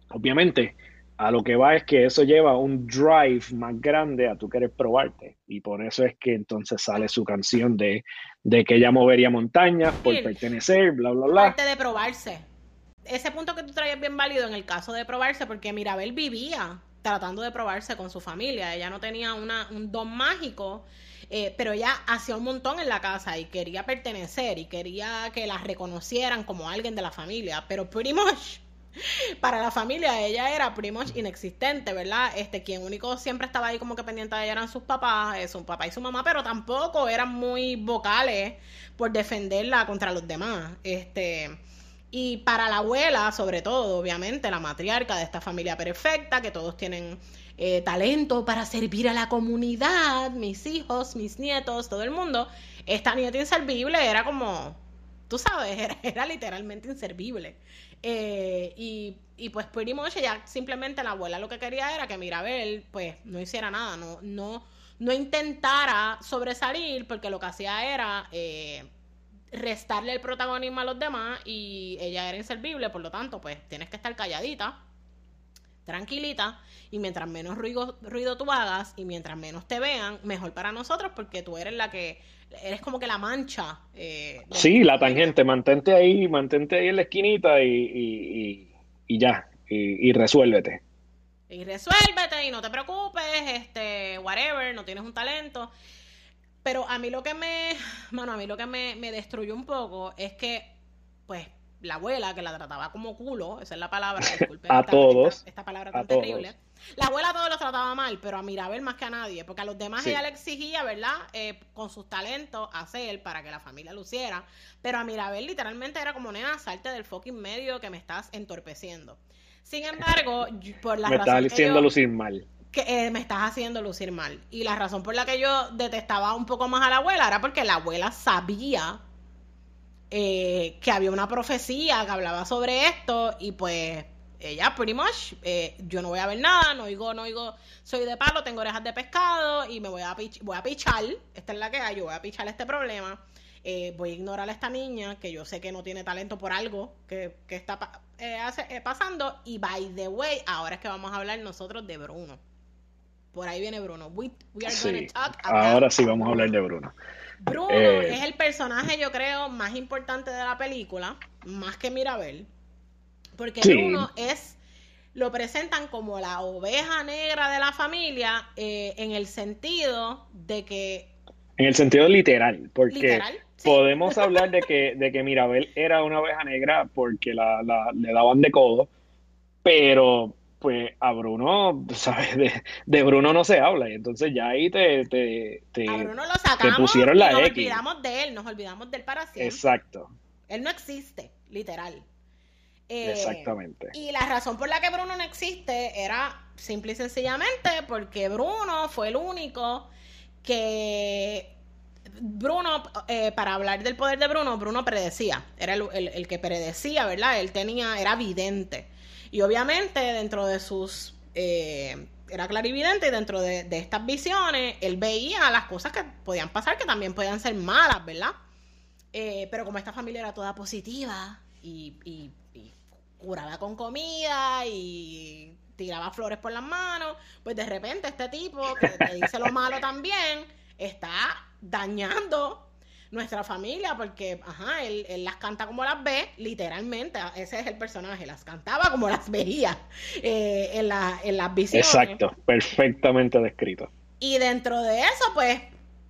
obviamente, a lo que va es que eso lleva un drive más grande a tú querer probarte. Y por eso es que entonces sale su canción de, que ella movería montañas por pertenecer, bla, bla, bla. Parte de probarse. Ese punto que tú traes bien válido en el caso de probarse, porque Mirabel vivía tratando de probarse con su familia. Ella no tenía una, un don mágico, eh, pero ella hacía un montón en la casa y quería pertenecer y quería que la reconocieran como alguien de la familia. Pero pretty much, para la familia ella era pretty much inexistente, ¿verdad? Este, quien único siempre estaba ahí como que pendiente de ella eran sus papás, eh, su papá y su mamá, pero tampoco eran muy vocales por defenderla contra los demás. Este y para la abuela, sobre todo, obviamente, la matriarca de esta familia perfecta, que todos tienen eh, talento para servir a la comunidad, mis hijos, mis nietos, todo el mundo, esta nieta inservible era como, tú sabes, era, literalmente inservible. Eh, y, y, pues pretty much ella simplemente la abuela lo que quería era que Mirabel pues no hiciera nada, no, no, no intentara sobresalir porque lo que hacía era eh, restarle el protagonismo a los demás y ella era inservible, por lo tanto, pues tienes que estar calladita, tranquilita, y mientras menos ruido, ruido tú hagas y mientras menos te vean, mejor para nosotros porque tú eres la que, eres como que la mancha. Eh, sí, la tangente, mantente ahí, mantente ahí en la esquinita y, y, ya, y, y resuélvete. Y resuélvete y no te preocupes, este, whatever, no tienes un talento. Pero a mí lo que me, mano, a mí lo que me, destruyó un poco es que, pues, la abuela que la trataba como culo, esa es la palabra, disculpen. a todos. Esta, palabra tan terrible. La abuela a todos los trataba mal, pero a Mirabel más que a nadie, porque a los demás ella le exigía, ¿verdad? Eh, con sus talentos hacer para que la familia luciera, pero a Mirabel literalmente era como, nena, salte del fucking medio que me estás entorpeciendo. Sin embargo, por la me razón estás haciendo lucir mal. Que eh, me estás haciendo lucir mal. Y la razón por la que yo detestaba un poco más a la abuela era porque la abuela sabía eh, que había una profecía que hablaba sobre esto y pues ella pretty much eh, yo no voy a ver nada, no oigo, no oigo, soy de palo, tengo orejas de pescado y me voy a, voy a pichar, esta es la que hay, yo voy a pichar este problema, voy a ignorar a esta niña que yo sé que no tiene talento por algo que, está pasando y by the way, ahora es que vamos a hablar nosotros de Bruno. Por ahí viene Bruno. We, are talk ahora sí vamos a hablar de Bruno. Bruno eh, es el personaje, yo creo, más importante de la película, más que Mirabel, porque Bruno es, lo presentan como la oveja negra de la familia eh, en el sentido de que... En el sentido literal, porque podemos hablar de que, de que Mirabel era una oveja negra porque la, le daban de codo, pero pues a Bruno, ¿sabes? De, Bruno no se habla y entonces ya ahí te, te, te, pusieron la nos olvidamos de él, nos olvidamos de él para siempre. Exacto. Él no existe, literal. Eh, Exactamente. Y la razón por la que Bruno no existe era simple y sencillamente porque Bruno fue el único que Bruno, eh, para hablar del poder de Bruno, Bruno predecía, era el, el, que predecía, ¿verdad? Él tenía, era vidente. Y obviamente dentro de sus... Eh, era clarividente y dentro de, estas visiones él veía las cosas que podían pasar, que también podían ser malas, ¿verdad? Eh, pero como esta familia era toda positiva y, y, curaba con comida y tiraba flores por las manos, pues de repente este tipo que, que dice lo malo también está dañando nuestra familia, porque, ajá, él, las canta como las ve, literalmente, ese es el personaje, las cantaba como las veía eh, en, en las visiones. Exacto, perfectamente descrito. Y dentro de eso, pues,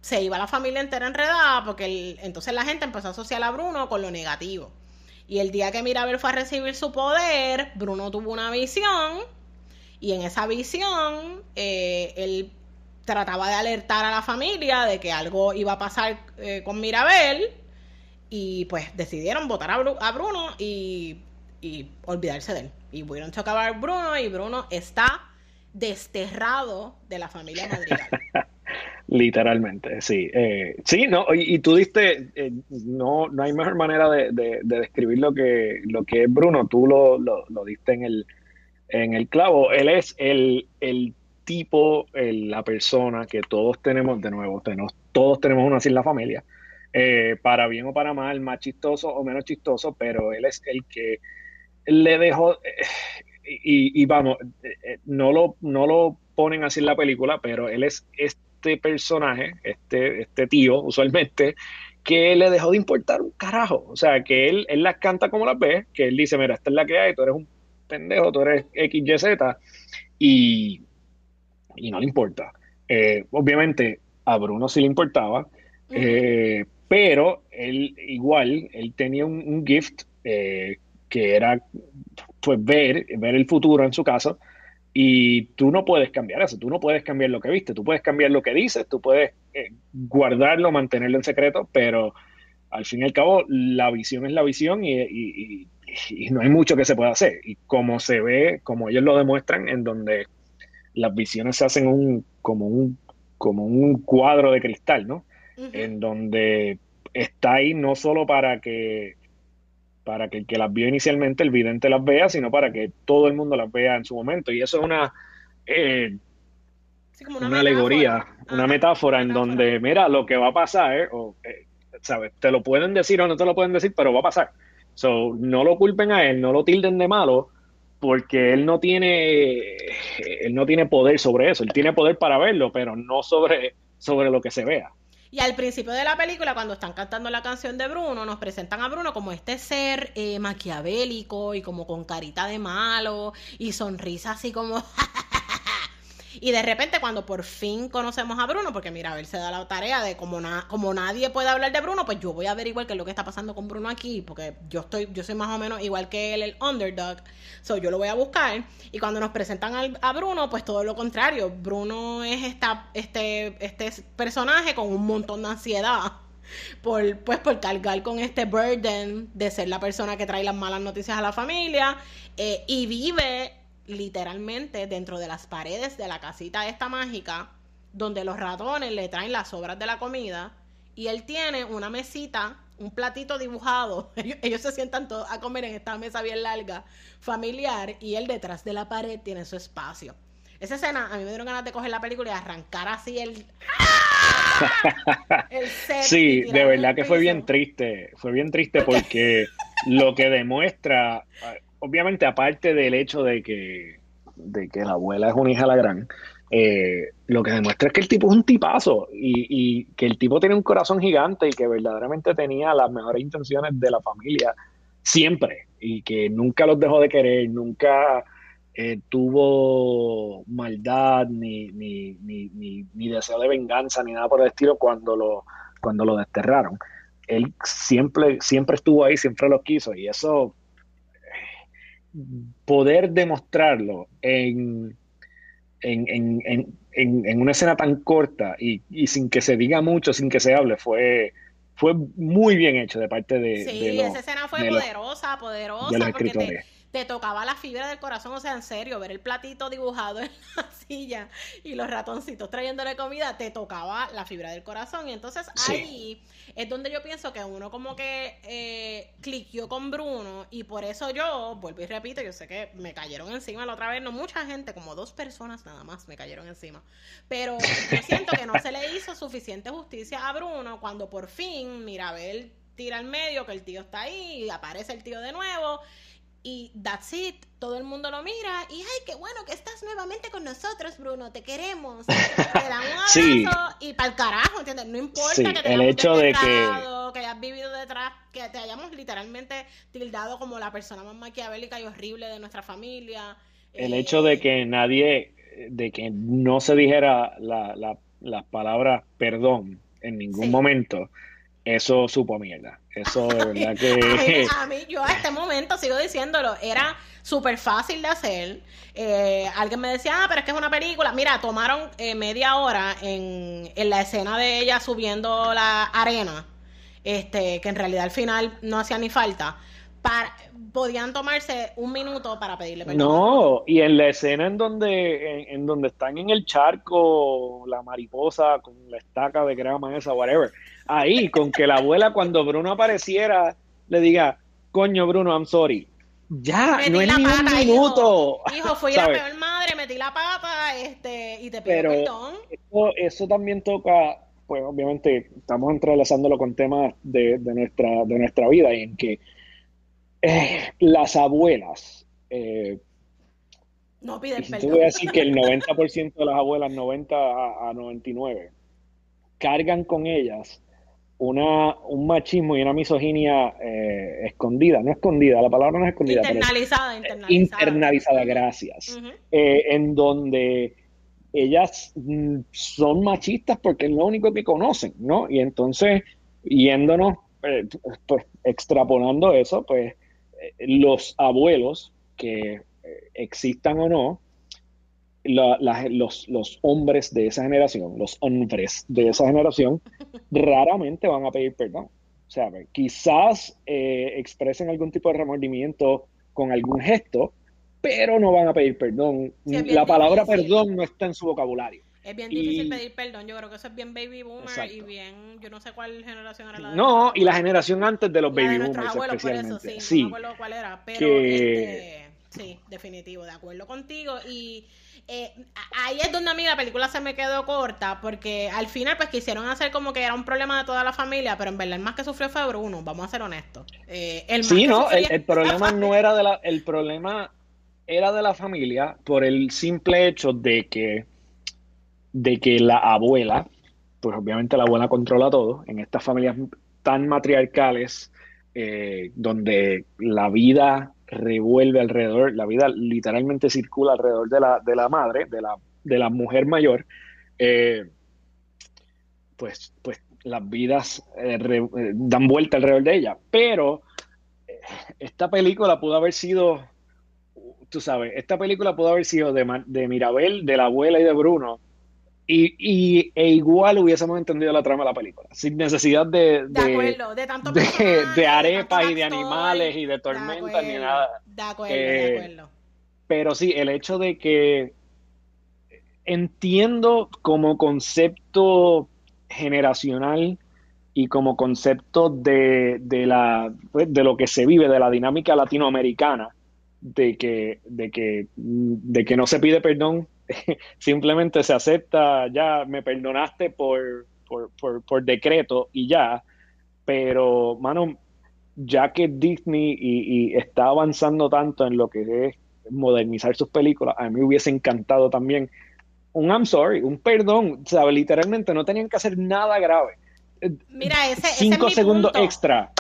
se iba la familia entera enredada, porque entonces la gente empezó a asociar a Bruno con lo negativo. Y el día que Mirabel fue a recibir su poder, Bruno tuvo una visión, y en esa visión, eh, él trataba de alertar a la familia de que algo iba a pasar eh, con Mirabel y pues decidieron votar a, Bruno y, olvidarse de él. Y pudieron tocar Bruno y Bruno está desterrado de la familia Madrigal. Literalmente, sí. Eh, sí, no, y, tú diste, eh, no, no hay mejor manera de, describir lo que, lo que es Bruno, tú lo, lo, diste en el, en el clavo. Él es el, el tipo, la persona que todos tenemos, de nuevo, tenemos, todos tenemos uno así en la familia, eh, para bien o para mal, más chistoso o menos chistoso, pero él es el que le dejó, eh, y, vamos, eh, no, lo, no lo ponen así en la película, pero él es este personaje, este, este tío, usualmente, que le dejó de importar un carajo. O sea, que él, él las canta como las ve, que él dice, mira, esta es la que hay, tú eres un pendejo, tú eres XYZ, y, y no le importa. Eh, obviamente a Bruno sí le importaba, eh, pero él igual, él tenía un, gift eh, que era pues ver, ver el futuro en su caso y tú no puedes cambiar eso, tú no puedes cambiar lo que viste, tú puedes cambiar lo que dices, tú puedes guardarlo, mantenerlo en secreto, pero al fin y al cabo la visión es la visión y, y no hay mucho que se pueda hacer. Y como se ve, como ellos lo demuestran, en donde las visiones se hacen un, como, un, como un cuadro de cristal, ¿no? En donde está ahí no solo para que para que el que las vio inicialmente, el vidente las vea, sino para que todo el mundo las vea en su momento. Y eso es una, eh, una, alegoría, una metáfora en donde, mira, lo que va a pasar, o, eh, ¿sabes? Te lo pueden decir o no te lo pueden decir, pero va a pasar. So, no lo culpen a él, no lo tilden de malo, porque él no tiene él no tiene poder sobre eso, él tiene poder para verlo, pero no sobre, sobre lo que se vea. Y al principio de la película, cuando están cantando la canción de Bruno, nos presentan a Bruno como este ser eh, maquiavélico y como con carita de malo y sonrisa así como... Y de repente cuando por fin conocemos a Bruno, porque mira, a ver, se da la tarea de como, como nadie puede hablar de Bruno, pues yo voy a averiguar qué es lo que está pasando con Bruno aquí, porque yo estoy, yo soy más o menos igual que él, el underdog, so yo lo voy a buscar. Y cuando nos presentan a Bruno, pues todo lo contrario, Bruno es esta, este, este personaje con un montón de ansiedad por, pues, por cargar con este burden de ser la persona que trae las malas noticias a la familia eh, y vive literalmente dentro de las paredes de la casita esta mágica donde los ratones le traen las sobras de la comida y él tiene una mesita, un platito dibujado, ellos, se sientan todos a comer en esta mesa bien larga, familiar, y él detrás de la pared tiene su espacio. Esa escena, a mí me dieron ganas de coger la película y arrancar así el... el sí, de verdad que fue bien triste, fue bien triste porque lo que demuestra, obviamente aparte del hecho de que, de que la abuela es una hija la gran, eh, lo que demuestra es que el tipo es un tipazo y, y, que el tipo tiene un corazón gigante y que verdaderamente tenía las mejores intenciones de la familia siempre y que nunca los dejó de querer, nunca eh, tuvo maldad ni, ni, ni, ni, deseo de venganza ni nada por el estilo cuando lo, cuando lo desterraron. Él siempre, siempre estuvo ahí, siempre lo quiso y eso, poder demostrarlo en, en, en, en una escena tan corta y, y, sin que se diga mucho, sin que se hable, fue, fue muy bien hecho de parte de... Sí, esa escena fue poderosa, poderosa. porque te tocaba la fibra del corazón, o sea, en serio, ver el platito dibujado en la silla y los ratoncitos trayéndole comida, te tocaba la fibra del corazón. Y entonces ahí es donde yo pienso que uno como que eh, cliqueó con Bruno y por eso yo, vuelvo y repito, yo sé que me cayeron encima la otra vez, no mucha gente, como dos personas nada más me cayeron encima. Pero yo siento que no se le hizo suficiente justicia a Bruno cuando por fin Mirabel tira al medio, que el tío está ahí y aparece el tío de nuevo y that's it. Todo el mundo lo mira y ay, qué bueno que estás nuevamente con nosotros, Bruno, te queremos. Te dan un abrazo y para el carajo, ¿entiendes? No importa que te el hecho de que... que hayas vivido detrás, que te hayamos literalmente tildado como la persona más maquiavélica y horrible de nuestra familia. El hecho de eh, que nadie, de que no se dijera la, la, las palabras perdón en ningún momento eso supo mierda. Eso de verdad que... a, mí, yo a este momento sigo diciéndolo, era súper fácil de hacer. Eh, alguien me decía, ah, pero es que es una película. Mira, tomaron eh, media hora en, en, la escena de ella subiendo la arena, este, que en realidad al final no hacía ni falta. Para, podían tomarse un minuto para pedirle perdón. No, y en la escena en donde, en donde están en el charco, la mariposa con la estaca de grama esa, whatever ahí, con que la abuela cuando Bruno apareciera le diga, coño Bruno, I'm sorry. Ya, no es ni un minuto. Hijo, fui la peor madre, metí la pata este, y te pido perdón. Eso, también toca, pues obviamente estamos entrelazándolo con temas de, nuestra, de nuestra vida en que eh, las abuelas... Eh, no piden perdón. Te voy a decir que el 90% de las abuelas, 90 a, a 99, cargan con ellas una, un machismo y una misoginia eh, escondida, no escondida, la palabra no es escondida. Internalizada, internalizada. Internalizada, gracias. Eh, en donde ellas mm, son machistas porque es lo único que conocen, ¿no? Y entonces, yéndonos, eh, pues extrapolando eso, pues los abuelos, que existan o no, los, los, hombres de esa generación, los hombres de esa generación, raramente van a pedir perdón. O sea, quizás eh, expresen algún tipo de remordimiento con algún gesto, pero no van a pedir perdón. la palabra perdón no está en su vocabulario. Es bien difícil pedir perdón, yo creo que eso es bien baby boomer y bien, yo no sé cuál generación era la de No, y la generación antes de los baby boomers especialmente. sí, no me acuerdo cuál era, pero este, sí, definitivo, de acuerdo contigo y eh, ahí es donde a mí la película se me quedó corta, porque al final pues quisieron hacer como que era un problema de toda la familia, pero en verdad el más que sufrió fue Bruno, vamos a ser honestos. Eh, el sí, no, el, problema no era de la, el problema era de la familia por el simple hecho de que, de que la abuela, pues obviamente la abuela controla todo, en estas familias tan matriarcales, eh, donde la vida revuelve alrededor, la vida literalmente circula alrededor de la, de la madre, de la de la mujer mayor, eh, pues, pues las vidas eh, dan vuelta alrededor de ella. Pero esta película pudo haber sido, tú sabes, esta película pudo haber sido de, de Mirabel, de la abuela y de Bruno y, e igual hubiésemos entendido la trama de la película, sin necesidad de, de, arepas y de animales y de tormentas ni nada. De acuerdo, de eh, acuerdo. Pero sí, el hecho de que entiendo como concepto generacional y como concepto de, de, la, pues, de lo que se vive, de la dinámica latinoamericana, de que, de que, de que no se pide perdón simplemente se acepta, ya me perdonaste por, por, decreto y ya, pero, mano, ya que Disney y, está avanzando tanto en lo que es modernizar sus películas, a mí me hubiese encantado también un I'm sorry, un perdón, o literalmente no tenían que hacer nada grave. Mira, ese, cinco segundos extra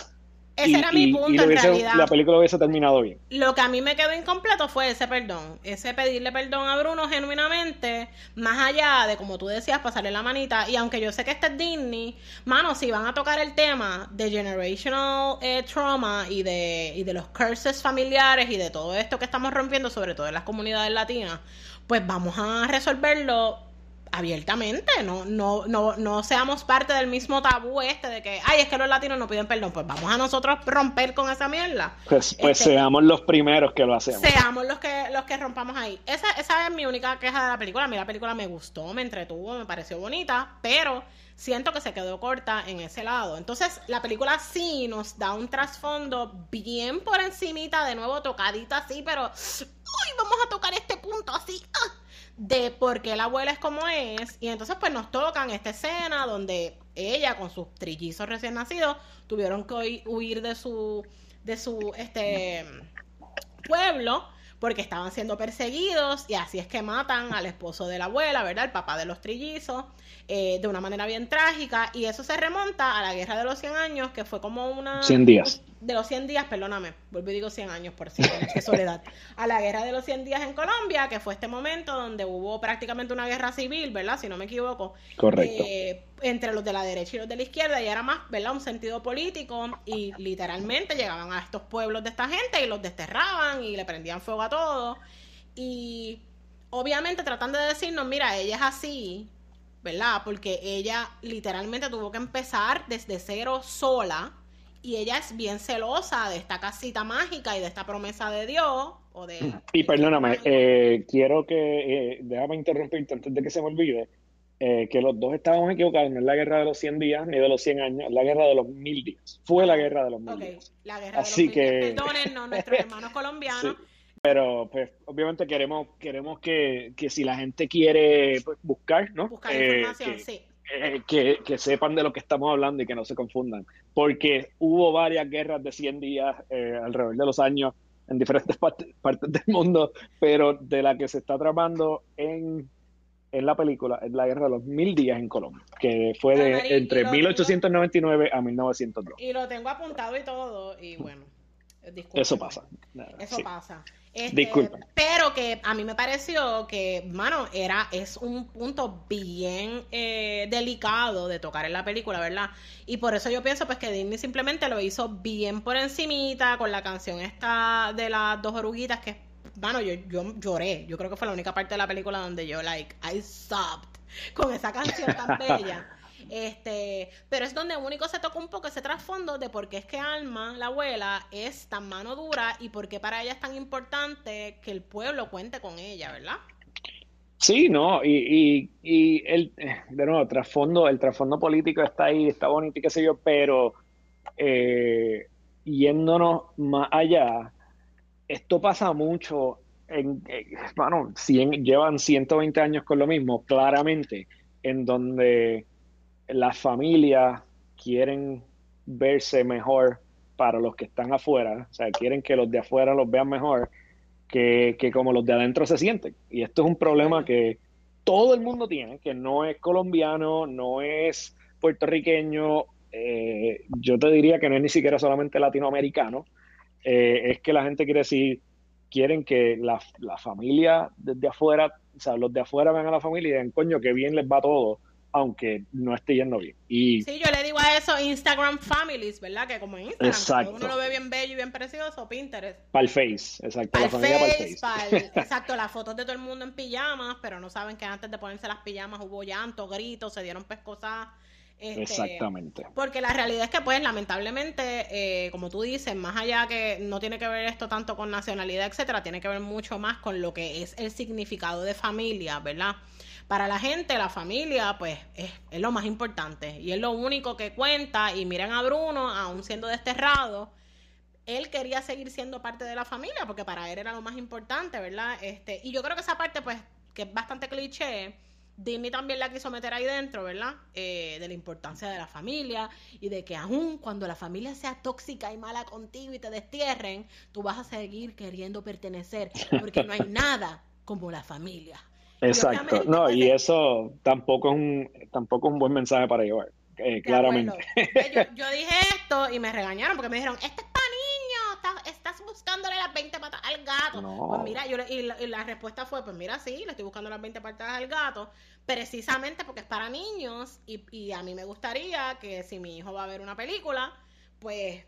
ese era mi punto en realidad. La película hubiese terminado bien. Lo que a mí me quedó incompleto fue ese perdón. Ese pedirle perdón a Bruno genuinamente, más allá de, como tú decías, pasarle la manita. Y aunque yo sé que este es Disney, mano, si van a tocar el tema de generational eh, trauma y de, y de los curses familiares y de todo esto que estamos rompiendo, sobre todo en las comunidades latinas, pues vamos a resolverlo abiertamente, no, no, no, no seamos parte del mismo tabú este de que, ay, es que los latinos no piden perdón, pues vamos a nosotros romper con esa mierda. Pues, pues este, seamos los primeros que lo hacemos. Seamos los que, los que rompamos ahí. Esa, esa es mi única queja de la película. A mí la película me gustó, me entretuvo, me pareció bonita, pero siento que se quedó corta en ese lado. Entonces, la película sí nos da un trasfondo bien por encimita, de nuevo tocadita así, pero, uy, vamos a tocar este punto así. ¡ah! De por qué la abuela es como es. Y entonces pues nos tocan esta escena donde ella con sus trillizos recién nacidos tuvieron que huir de su, de su este, pueblo porque estaban siendo perseguidos y así es que matan al esposo de la abuela, ¿verdad? El papá de los trillizos, eh, de una manera bien trágica y eso se remonta a la guerra de los 100 años, que fue como una... 100 días de los 100 días, perdóname, vuelvo y digo 100 años por cierto, qué soledad, a la guerra de los 100 días en Colombia, que fue este momento donde hubo prácticamente una guerra civil, ¿verdad? Si no me equivoco. Correcto. Eh, entre los de la derecha y los de la izquierda, y era más, ¿verdad? Un sentido político, y literalmente llegaban a estos pueblos de esta gente y los desterraban y le prendían fuego a todo. Y obviamente tratando de decirnos, mira, ella es así, ¿verdad? Porque ella literalmente tuvo que empezar desde cero sola y ella es bien celosa de esta casita mágica y de esta promesa de Dios. O de, y perdóname, eh, quiero que, eh, déjame interrumpirte antes de que se me olvide, eh, que los dos estábamos equivocados, no es la guerra de los 100 días ni de los 100 años, es la guerra de los mil días. Fue la guerra de los mil días. La guerra Así de los que... días. Perdónennos, nuestros hermanos colombianos. Pero pues obviamente queremos, queremos que, que si la gente quiere pues, buscar, ¿no? Buscar información, sí eh, que, sepan de lo que estamos hablando y que no se confundan. Porque hubo varias guerras de 100 días eh, alrededor de los años en diferentes partes, del mundo, pero de la que se está tramando en, en la película es la guerra de los mil días en Colombia, que fue de entre 1899 a 1902. Y lo tengo apuntado y todo, y bueno. Eso pasa. Eso pasa. Este, pero que a mí me pareció que, mano, era, es un punto bien eh, delicado de tocar en la película, ¿verdad? Y por eso yo pienso pues que Disney simplemente lo hizo bien por encimita con la canción esta de las dos oruguitas que, mano, yo, yo lloré. Yo creo que fue la única parte de la película donde yo, like, I sobbed con esa canción tan bella. Este, pero es donde único se toca un poco ese trasfondo de por qué es que Alma, la abuela, es tan mano dura y por qué para ella es tan importante que el pueblo cuente con ella, ¿verdad? Sí, no, y, y, el, de nuevo, trasfondo, el trasfondo político está ahí, está bonito y qué sé yo, pero eh, yéndonos más allá, esto pasa mucho en, bueno, llevan 120 años con lo mismo, claramente, en donde las familias quieren verse mejor para los que están afuera, o sea, quieren que los de afuera los vean mejor que, como los de adentro se sienten. Y esto es un problema que todo el mundo tiene, que no es colombiano, no es puertorriqueño, eh, yo te diría que no es ni siquiera solamente latinoamericano, eh, es que la gente quiere decir, quieren que la, la familia desde afuera o sea, los de afuera ven a la familia y digan, coño, qué bien les va todo, aunque no esté yendo bien. Y, sí, yo le digo a eso Instagram Families, ¿verdad? Que como en Instagram, uno lo ve bien bello y bien precioso, Pinterest. Para el Face, exacto. la familia para el Face. exacto, las fotos de todo el mundo en pijamas, pero no saben que antes de ponerse las pijamas hubo llanto, gritos, se dieron pescosas este, Exactamente. Porque la realidad es que, pues, lamentablemente, eh, como tú dices, más allá que no tiene que ver esto tanto con nacionalidad, etcétera, tiene que ver mucho más con lo que es el significado de familia, ¿verdad? Para la gente, la familia, pues, es, es lo más importante y es lo único que cuenta. Y miren a Bruno, aún siendo desterrado, él quería seguir siendo parte de la familia porque para él era lo más importante, ¿verdad? Este, y yo creo que esa parte, pues, que es bastante cliché Disney también la quiso meter ahí dentro, ¿verdad? Eh, de la importancia de la familia y de que aún cuando la familia sea tóxica y mala contigo y te destierren, tú vas a seguir queriendo pertenecer, porque no hay nada como la familia. Exacto, no, y eso tampoco es un, tampoco es un buen mensaje para llevar, eh, claramente. Yo, dije esto y me regañaron porque me dijeron, este es para niños, estás, buscándole las 20 patas al gato. Pues mira, yo, y, la, respuesta fue, pues mira, sí, le estoy buscando las 20 patas al gato, precisamente porque es para niños y, y a mí me gustaría que si mi hijo va a ver una película, pues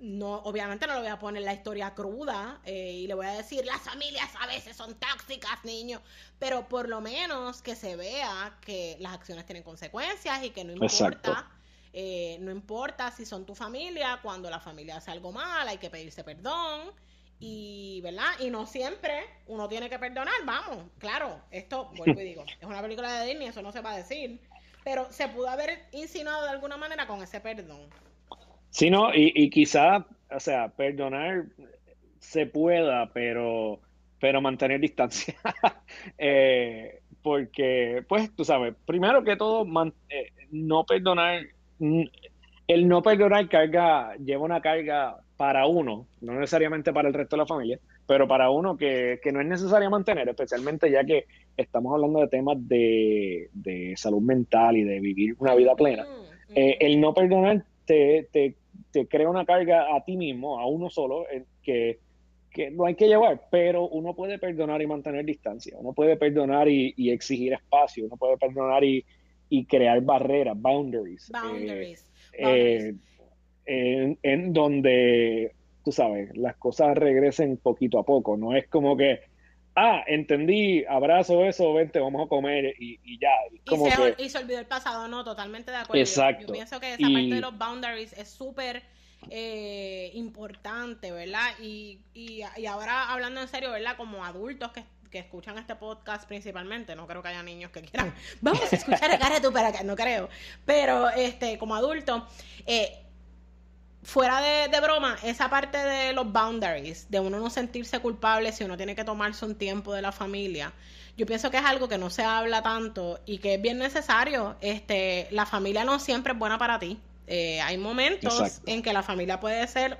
no, obviamente no le voy a poner la historia cruda eh, y le voy a decir las familias a veces son tóxicas, niños, pero por lo menos que se vea que las acciones tienen consecuencias y que no importa, eh, no importa si son tu familia, cuando la familia hace algo mal hay que pedirse perdón. Y, ¿verdad? Y no siempre uno tiene que perdonar, vamos, claro, esto, vuelvo y digo, es una película de Disney, eso no se va a decir, pero se pudo haber insinuado de alguna manera con ese perdón. Sí, no, y, y quizá, o sea, perdonar se pueda, pero, pero mantener distancia. Eh, porque, pues, tú sabes, primero que todo, eh, no perdonar, el no perdonar carga, lleva una carga para uno, no necesariamente para el resto de la familia, pero para uno que, no es necesario mantener, especialmente ya que estamos hablando de temas de, salud mental y de vivir una vida plena. Eh, el no perdonar te, te te crea una carga a ti mismo, a uno solo, que, que, no hay que llevar, pero uno puede perdonar y mantener distancia, uno puede perdonar y, exigir espacio, uno puede perdonar y, crear barreras, boundaries. Boundaries. Eh, eh, en, donde, tú sabes, las cosas regresen poquito a poco, no es como que, ah, entendí, abrazo eso, vente, vamos a comer y, ya. Como y, se, y, se, olvidó el pasado, no, totalmente de acuerdo. Exacto. Yo, pienso que esa parte de los boundaries es súper eh, importante, ¿verdad? Y, y, y, ahora hablando en serio, ¿verdad? Como adultos que, que, escuchan este podcast principalmente, no creo que haya niños que quieran, vamos a escuchar a cara tú para acá, no creo, pero este, como adulto, eh, fuera de, broma, esa parte de los boundaries, de uno no sentirse culpable si uno tiene que tomarse un tiempo de la familia, yo pienso que es algo que no se habla tanto y que es bien necesario. Este, la familia no siempre es buena para ti. Eh, hay momentos en que la familia puede ser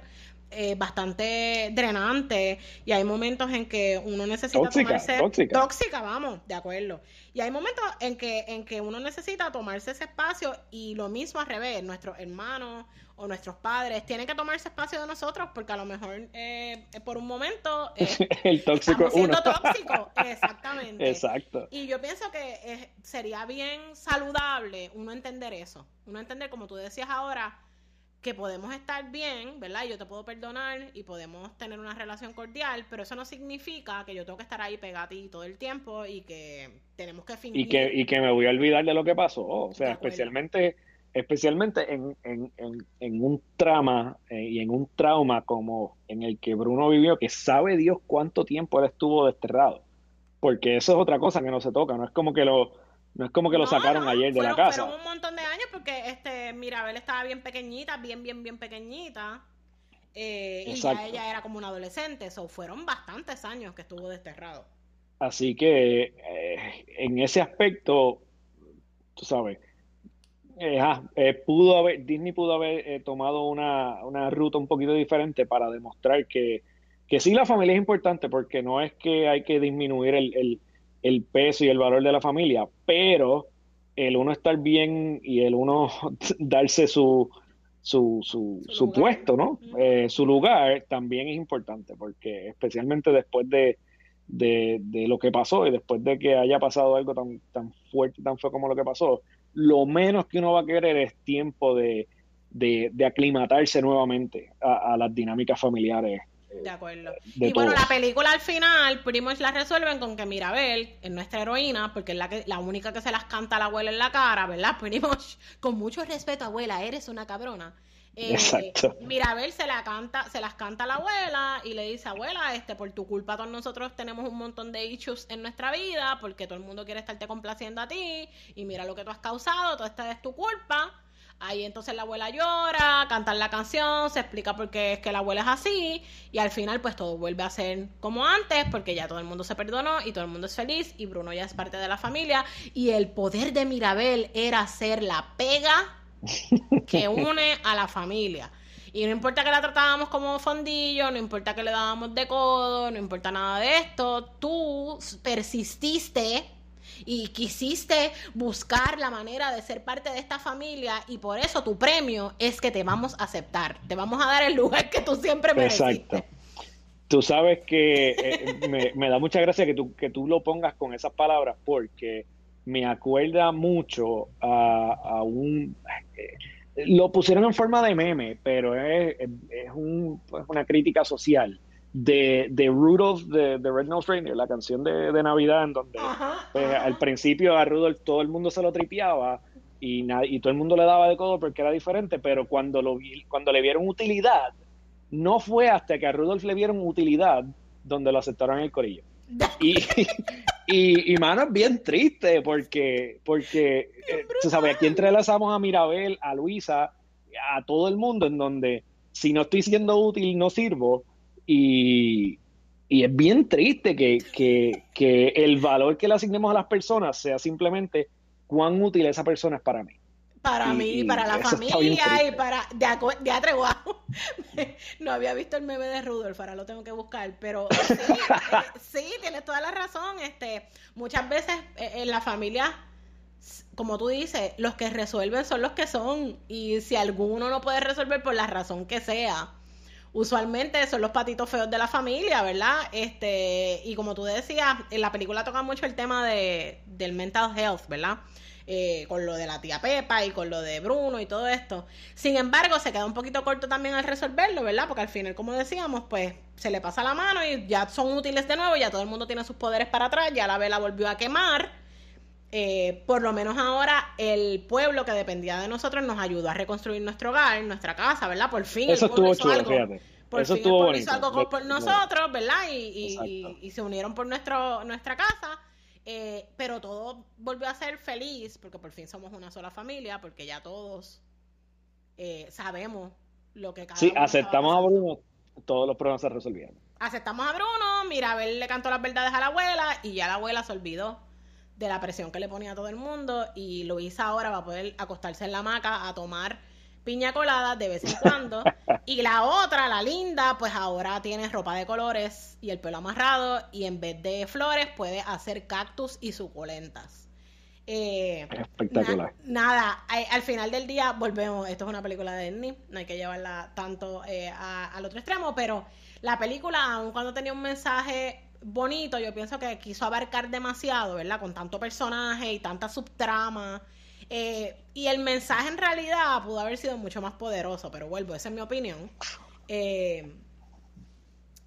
eh, bastante drenante y hay momentos en que uno necesita tomarse tóxica. vamos, de acuerdo. Y hay momentos en que en que uno necesita tomarse ese espacio y lo mismo al revés, nuestros hermanos o nuestros padres tienen que tomarse espacio de nosotros porque a lo mejor eh, por un momento eh, el tóxico siendo tóxico, exactamente. Exacto. Y yo pienso que sería bien saludable uno entender eso, uno entender como tú decías ahora que podemos estar bien, ¿verdad? Yo te puedo perdonar y podemos tener una relación cordial, pero eso no significa que yo tengo que estar ahí pegado a ti todo el tiempo y que tenemos que fingir. Y que, y que me voy a olvidar de lo que pasó. O sea, especialmente, especialmente en, en, en, un trama eh, y en un trauma como en el que Bruno vivió, que sabe Dios cuánto tiempo él estuvo desterrado. Porque eso es otra cosa que no se toca, no es como que lo no es como que lo sacaron ayer de la casa. Fueron un montón de años porque este Mirabel estaba bien pequeñita, bien, bien, bien pequeñita. Eh, y ya ella era como una adolescente. Eso fueron bastantes años que estuvo desterrado. Así que eh, en ese aspecto, tú sabes, eh, ah, pudo haber, Disney pudo haber tomado una, una, ruta un poquito diferente para demostrar que, que sí la familia es importante, porque no es que hay que disminuir el el peso y el valor de la familia, pero el uno estar bien y el uno darse su, su, su, puesto, ¿no? Eh, su lugar también es importante, porque especialmente después de, de, lo que pasó y después de que haya pasado algo tan, tan fuerte, tan feo como lo que pasó, lo menos que uno va a querer es tiempo de, aclimatarse nuevamente a, las dinámicas familiares. De acuerdo. y bueno, la película al final, Primos la resuelven con que Mirabel es nuestra heroína, porque es la, que, la única que se las canta a la abuela en la cara, ¿verdad? Primos, con mucho respeto, abuela, eres una cabrona. Eh, Exacto. Mirabel se la canta, se las canta a la abuela y le dice, abuela, este, por tu culpa todos nosotros tenemos un montón de issues en nuestra vida, porque todo el mundo quiere estarte complaciendo a ti, y mira lo que tú has causado, todo esto es tu culpa. Ahí entonces la abuela llora, cantan la canción, se explica por qué es que la abuela es así, y al final pues todo vuelve a ser como antes, porque ya todo el mundo se perdonó y todo el mundo es feliz, y Bruno ya es parte de la familia, y el poder de Mirabel era ser la pega que une a la familia. Y no importa que la tratábamos como fondillo, no importa que le dábamos de codo, no importa nada de esto, tú persististe y quisiste buscar la manera de ser parte de esta familia y por eso tu premio es que te vamos a aceptar, te vamos a dar el lugar que tú siempre mereciste. Exacto. Tú sabes que eh, me, da mucha gracia que tú, que tú lo pongas con esas palabras porque me acuerda mucho a, un... Eh, lo pusieron en forma de meme, pero es, es un, una crítica social de, de Rudolph de, Red Nose Reindeer, la canción de, Navidad, en donde pues, al principio a Rudolph todo el mundo se lo tripeaba y, y todo el mundo le daba de codo porque era diferente, pero cuando, lo cuando le vieron utilidad, no fue hasta que a Rudolph le vieron utilidad donde lo aceptaron en el corillo. Y, y, mano, es bien triste porque, porque eh, tú sabes, aquí entrelazamos a Mirabel, a Luisa, a todo el mundo, en donde si no estoy siendo útil, no sirvo. Y, es bien triste que, que, el valor que le asignemos a las personas sea simplemente cuán útil esa persona es para mí para mí, y para la familia y para de, atrevo no había visto el meme de Rudolf, ahora lo tengo que buscar, pero sí, eh, sí, tienes toda la razón. Este, muchas veces eh, en la familia, como tú dices, los que resuelven son los que son y si alguno no puede resolver por la razón que sea, usualmente son los patitos feos de la familia, ¿verdad? Este, y como tú decías, en la película toca mucho el tema de, del mental health, ¿verdad? Eh, con lo de la tía Pepa y con lo de Bruno y todo esto. Sin embargo, se queda un poquito corto también al resolverlo, ¿verdad? Porque al final, como decíamos, pues se le pasa la mano y ya son útiles de nuevo, ya todo el mundo tiene sus poderes para atrás, ya la vela volvió a quemar. Eh, por lo menos ahora el pueblo que dependía de nosotros nos ayudó a reconstruir nuestro hogar, nuestra casa, ¿verdad? Por fin. Eso estuvo chulo, fíjate. Por Eso fin estuvo el hizo algo por nosotros, ¿verdad? Y, y, se unieron por nuestro, nuestra casa. Eh, pero todo volvió a ser feliz porque por fin somos una sola familia, porque ya todos eh, sabemos lo que cada Sí, aceptamos a Bruno, todos los problemas se resolvieron. Aceptamos a Bruno, Mirabel le cantó las verdades a la abuela y ya la abuela se olvidó de la presión que le ponía a todo el mundo y Luisa ahora va a poder acostarse en la hamaca a tomar piña colada de vez en cuando. y la otra, la linda, pues ahora tiene ropa de colores y el pelo amarrado y en vez de flores puede hacer cactus y suculentas. Eh, Espectacular. nada, al final del día volvemos. Esto es una película de Disney, no hay que llevarla tanto eh, al otro extremo, pero la película, aun cuando tenía un mensaje bonito, yo pienso que quiso abarcar demasiado, ¿verdad? Con tanto personaje y tanta subtrama eh, y el mensaje en realidad pudo haber sido mucho más poderoso, pero vuelvo, esa es mi opinión. Eh,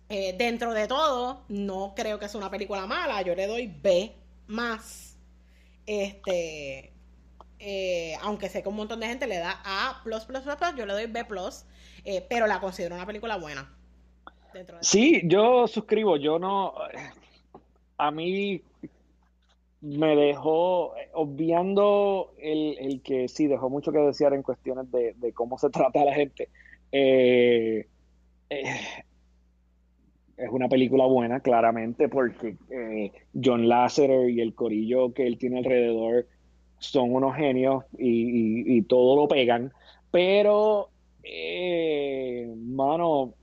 eh, dentro de todo, no creo que sea una película mala. Yo le doy B más. Este, aunque sé que un montón de gente le da A yo le doy B pero la considero una película buena. Sí, yo suscribo. Yo no. A mí me dejó, obviando el, que sí, dejó mucho que desear en cuestiones de, cómo se trata a la gente. Eh, eh, es una película buena, claramente, porque eh, John Lasseter y el corillo que él tiene alrededor son unos genios y, todo lo pegan. Pero, mano,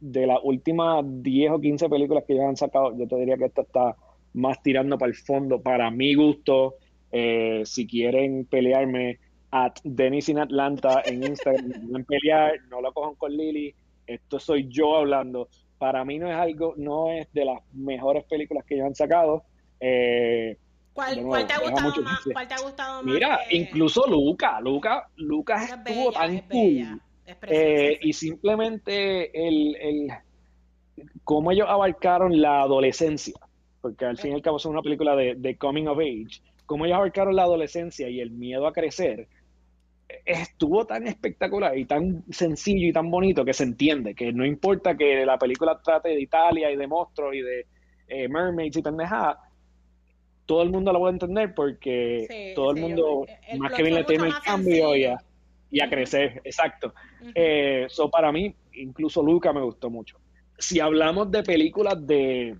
de las últimas 10 o 15 películas que ellos han sacado, yo te diría que esta está más tirando para el fondo, para mi gusto. Eh, si quieren pelearme, at Dennis in Atlanta en Instagram, pelear, no lo cojan con Lily. Esto soy yo hablando. para mí no es algo, no es de las mejores películas que ellos han sacado. Eh, ¿Cuál, te ha gustado más, ¿Cuál te ha gustado más? Mira, incluso Luca, Luca, Lucas estuvo tan cool. Eh, y simplemente el, el cómo ellos abarcaron la adolescencia, porque al fin y al cabo es una película de, de coming of age, cómo ellos abarcaron la adolescencia y el miedo a crecer, estuvo tan espectacular y tan sencillo y tan bonito que se entiende, que no importa que la película trate de Italia y de monstruos y de eh, mermaids y pendejadas, todo el mundo lo puede entender porque todo el mundo, más que bien le teme el cambio y a, y a crecer, exacto. Eso eh, para mí, incluso Luca me gustó mucho. Si hablamos de películas de,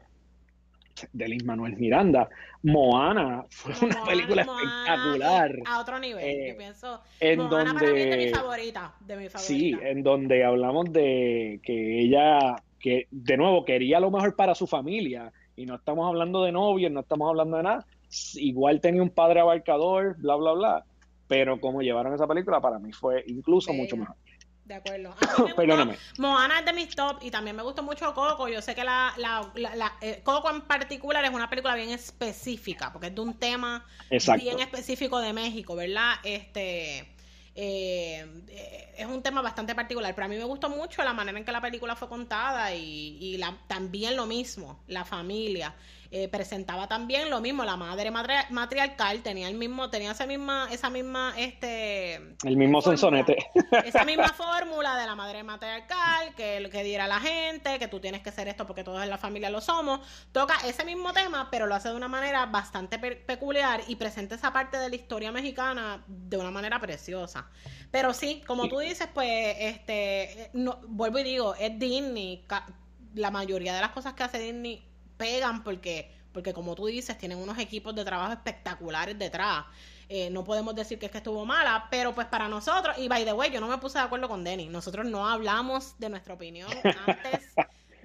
de Luis Manuel Miranda, Moana fue una película espectacular. A otro nivel, eh, yo pienso. En Moana donde, para mí es de mi favorita, de mi favorita. Sí, en donde hablamos de que ella, que de nuevo quería lo mejor para su familia y no estamos hablando de novios, no estamos hablando de nada. Igual tenía un padre abarcador, bla, bla, bla. Pero como llevaron esa película, para mí fue incluso mucho mejor. De acuerdo. Perdóname. Moana es de mis top y también me gustó mucho Coco. Yo sé que la, la, la, eh, Coco en particular es una película bien específica porque es de un tema bien específico de México, ¿verdad? Este. Eh, es un tema bastante particular, pero a mí me gustó mucho la manera en que la película fue contada y, y la, también lo mismo, la familia. Eh, presentaba también lo mismo, la madre matriarcal tenía el mismo, tenía esa misma, esa misma, este el mismo sensonete. Esa misma fórmula de la madre matriarcal, que, que diera la gente, que tú tienes que ser esto porque todos en la familia lo somos, toca ese mismo tema, pero lo hace de una manera bastante peculiar y presenta esa parte de la historia mexicana de una manera preciosa. Pero sí, como tú dices, pues, este, no, vuelvo y digo, es Disney, la mayoría de las cosas que hace Disney pegan porque, porque como tú dices, tienen unos equipos de trabajo espectaculares detrás. Eh, no podemos decir que es que estuvo mala, pero pues para nosotros, y by the way, yo no me puse de acuerdo con Denny, nosotros no hablamos de nuestra opinión antes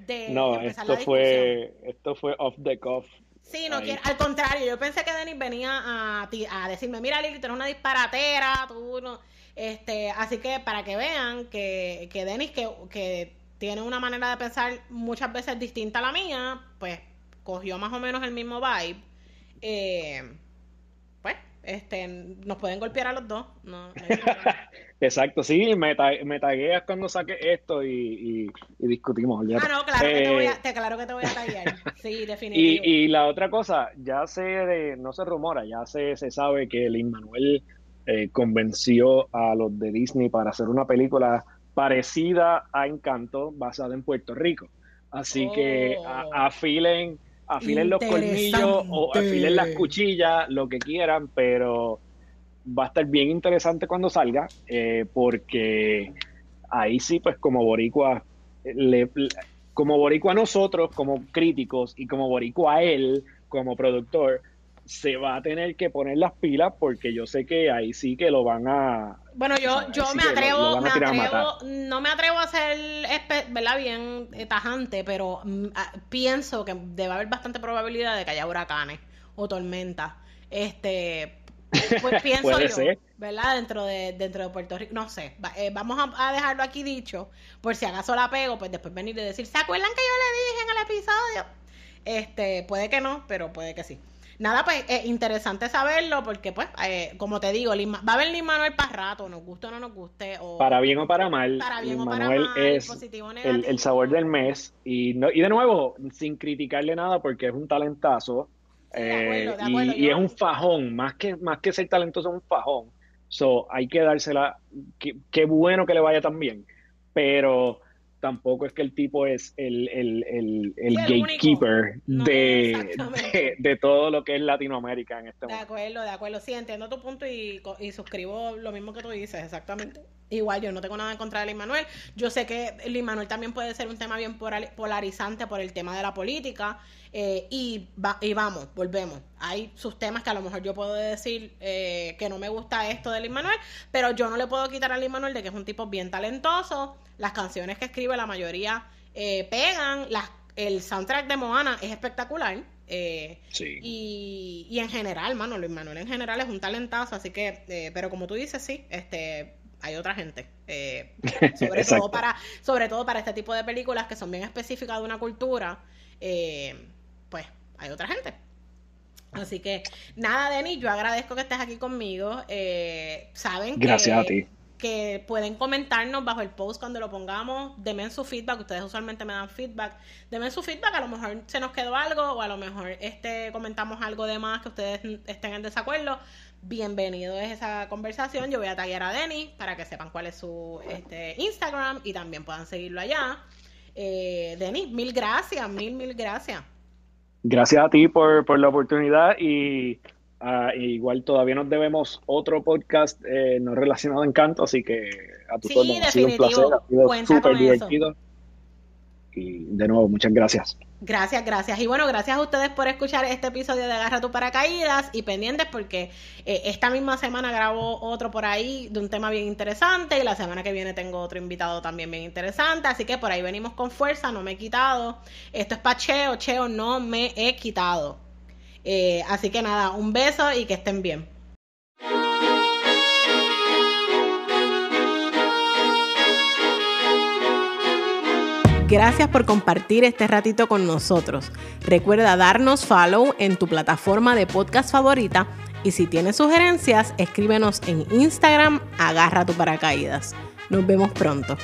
de no, empezar esto fue, esto fue off the cuff. Sí, no quiero, al contrario, yo pensé que Denis venía a, a decirme, mira Lili, tú eres una disparatera, tú no, este, así que para que vean que, que Denis, que, que tiene una manera de pensar muchas veces distinta a la mía, pues cogió más o menos el mismo vibe. Eh, pues, este, nos pueden golpear a los dos. Exacto, sí, me, me tagueas cuando saque esto y, discutimos. Ah, no, claro, que te voy a, eh, claro que te voy a taguear. Sí, definitivamente. Y, la otra cosa, ya se, no se rumora, ya se, se sabe que el Manuel eh, convenció a los de Disney para hacer una película parecida a Encanto, basada en Puerto Rico. Así que oh. afilen, afilen los colmillos o afilen las cuchillas, lo que quieran, pero va a estar bien interesante cuando salga, eh, porque ahí sí, pues como boricua, le, como boricua a nosotros, como críticos, y como boricua a él, como productor, se va a tener que poner las pilas porque yo sé que ahí sí que lo van a... Bueno, yo, yo me atrevo, me atrevo no me atrevo a ser, ¿verdad? Bien eh, tajante, pero mm, ah, pienso que debe haber bastante probabilidad de que haya huracanes o tormentas. Este, pues pienso yo, ¿verdad? Dentro de, dentro de Puerto Rico, no sé, eh, vamos a, dejarlo aquí dicho, por si acaso la pego, pues después venir y decir, ¿se acuerdan que yo le dije en el episodio? Este, puede que no, pero puede que sí nada, pues es interesante saberlo porque, pues, eh, como te digo, va a haber Lin Manuel para rato, nos guste o no nos guste. O, para bien o para mal. Para bien o para mal, es el, sabor del mes. Y, no, y de nuevo, sin criticarle nada porque es un talentazo. Eh, y, es un fajón, más que, más que ser talentoso, es un fajón. So, hay que dársela. Qué bueno que le vaya tan bien. Pero tampoco es que el tipo es el, el, el, gatekeeper de, de, todo lo que es Latinoamérica en este momento. De acuerdo, de acuerdo. Sí, entiendo tu punto y, y suscribo lo mismo que tú dices, exactamente. Igual yo no tengo nada en contra de Luis Manuel. Yo sé que Luis Manuel también puede ser un tema bien polarizante por el tema de la política. Eh, y, y vamos, volvemos. Hay sus temas que a lo mejor yo puedo decir eh, que no me gusta esto de Luis Manuel, pero yo no le puedo quitar a Luis Manuel de que es un tipo bien talentoso. Las canciones que escribe, la mayoría eh, pegan. Las, el soundtrack de Moana es espectacular. sí. y, y, en general, mano, Luis Manuel en general es un talentazo, así que, pero como tú dices, sí, este, hay otra gente. Eh, sobre, todo para, sobre todo para este tipo de películas que son bien específicas de una cultura, eh, pues hay otra gente. Así que nada, Denis, yo agradezco que estés aquí conmigo. Eh, saben Gracias a ti. que pueden comentarnos bajo el post cuando lo pongamos. Denme su feedback. Ustedes usualmente me dan feedback. Denme su feedback. A lo mejor se nos quedó algo o a lo mejor este comentamos algo de más que ustedes estén en desacuerdo. Bienvenido a esa conversación. Yo voy a taggear a Denis para que sepan cuál es su este, Instagram y también puedan seguirlo allá. Eh, Denis, mil gracias, mil, mil gracias gracias a ti por, por la oportunidad y uh, igual todavía nos debemos otro podcast eh, no relacionado a Encanto, así que a tu sí, ha sido un placer, ha sido súper divertido. Y de nuevo, muchas gracias. Gracias, gracias. Y bueno, gracias a ustedes por escuchar este episodio de Agarra tu paracaídas y pendientes porque eh, esta misma semana grabo otro por ahí de un tema bien interesante y la semana que viene tengo otro invitado también bien interesante. Así que por ahí venimos con fuerza, no me he quitado. Esto es para Cheo, Cheo, no me he quitado. Eh, así que nada, un beso y que estén bien. Gracias por compartir este ratito con nosotros. Recuerda darnos follow en tu plataforma de podcast favorita y si tienes sugerencias, escríbenos en Instagram, agarra tu paracaídas. Nos vemos pronto.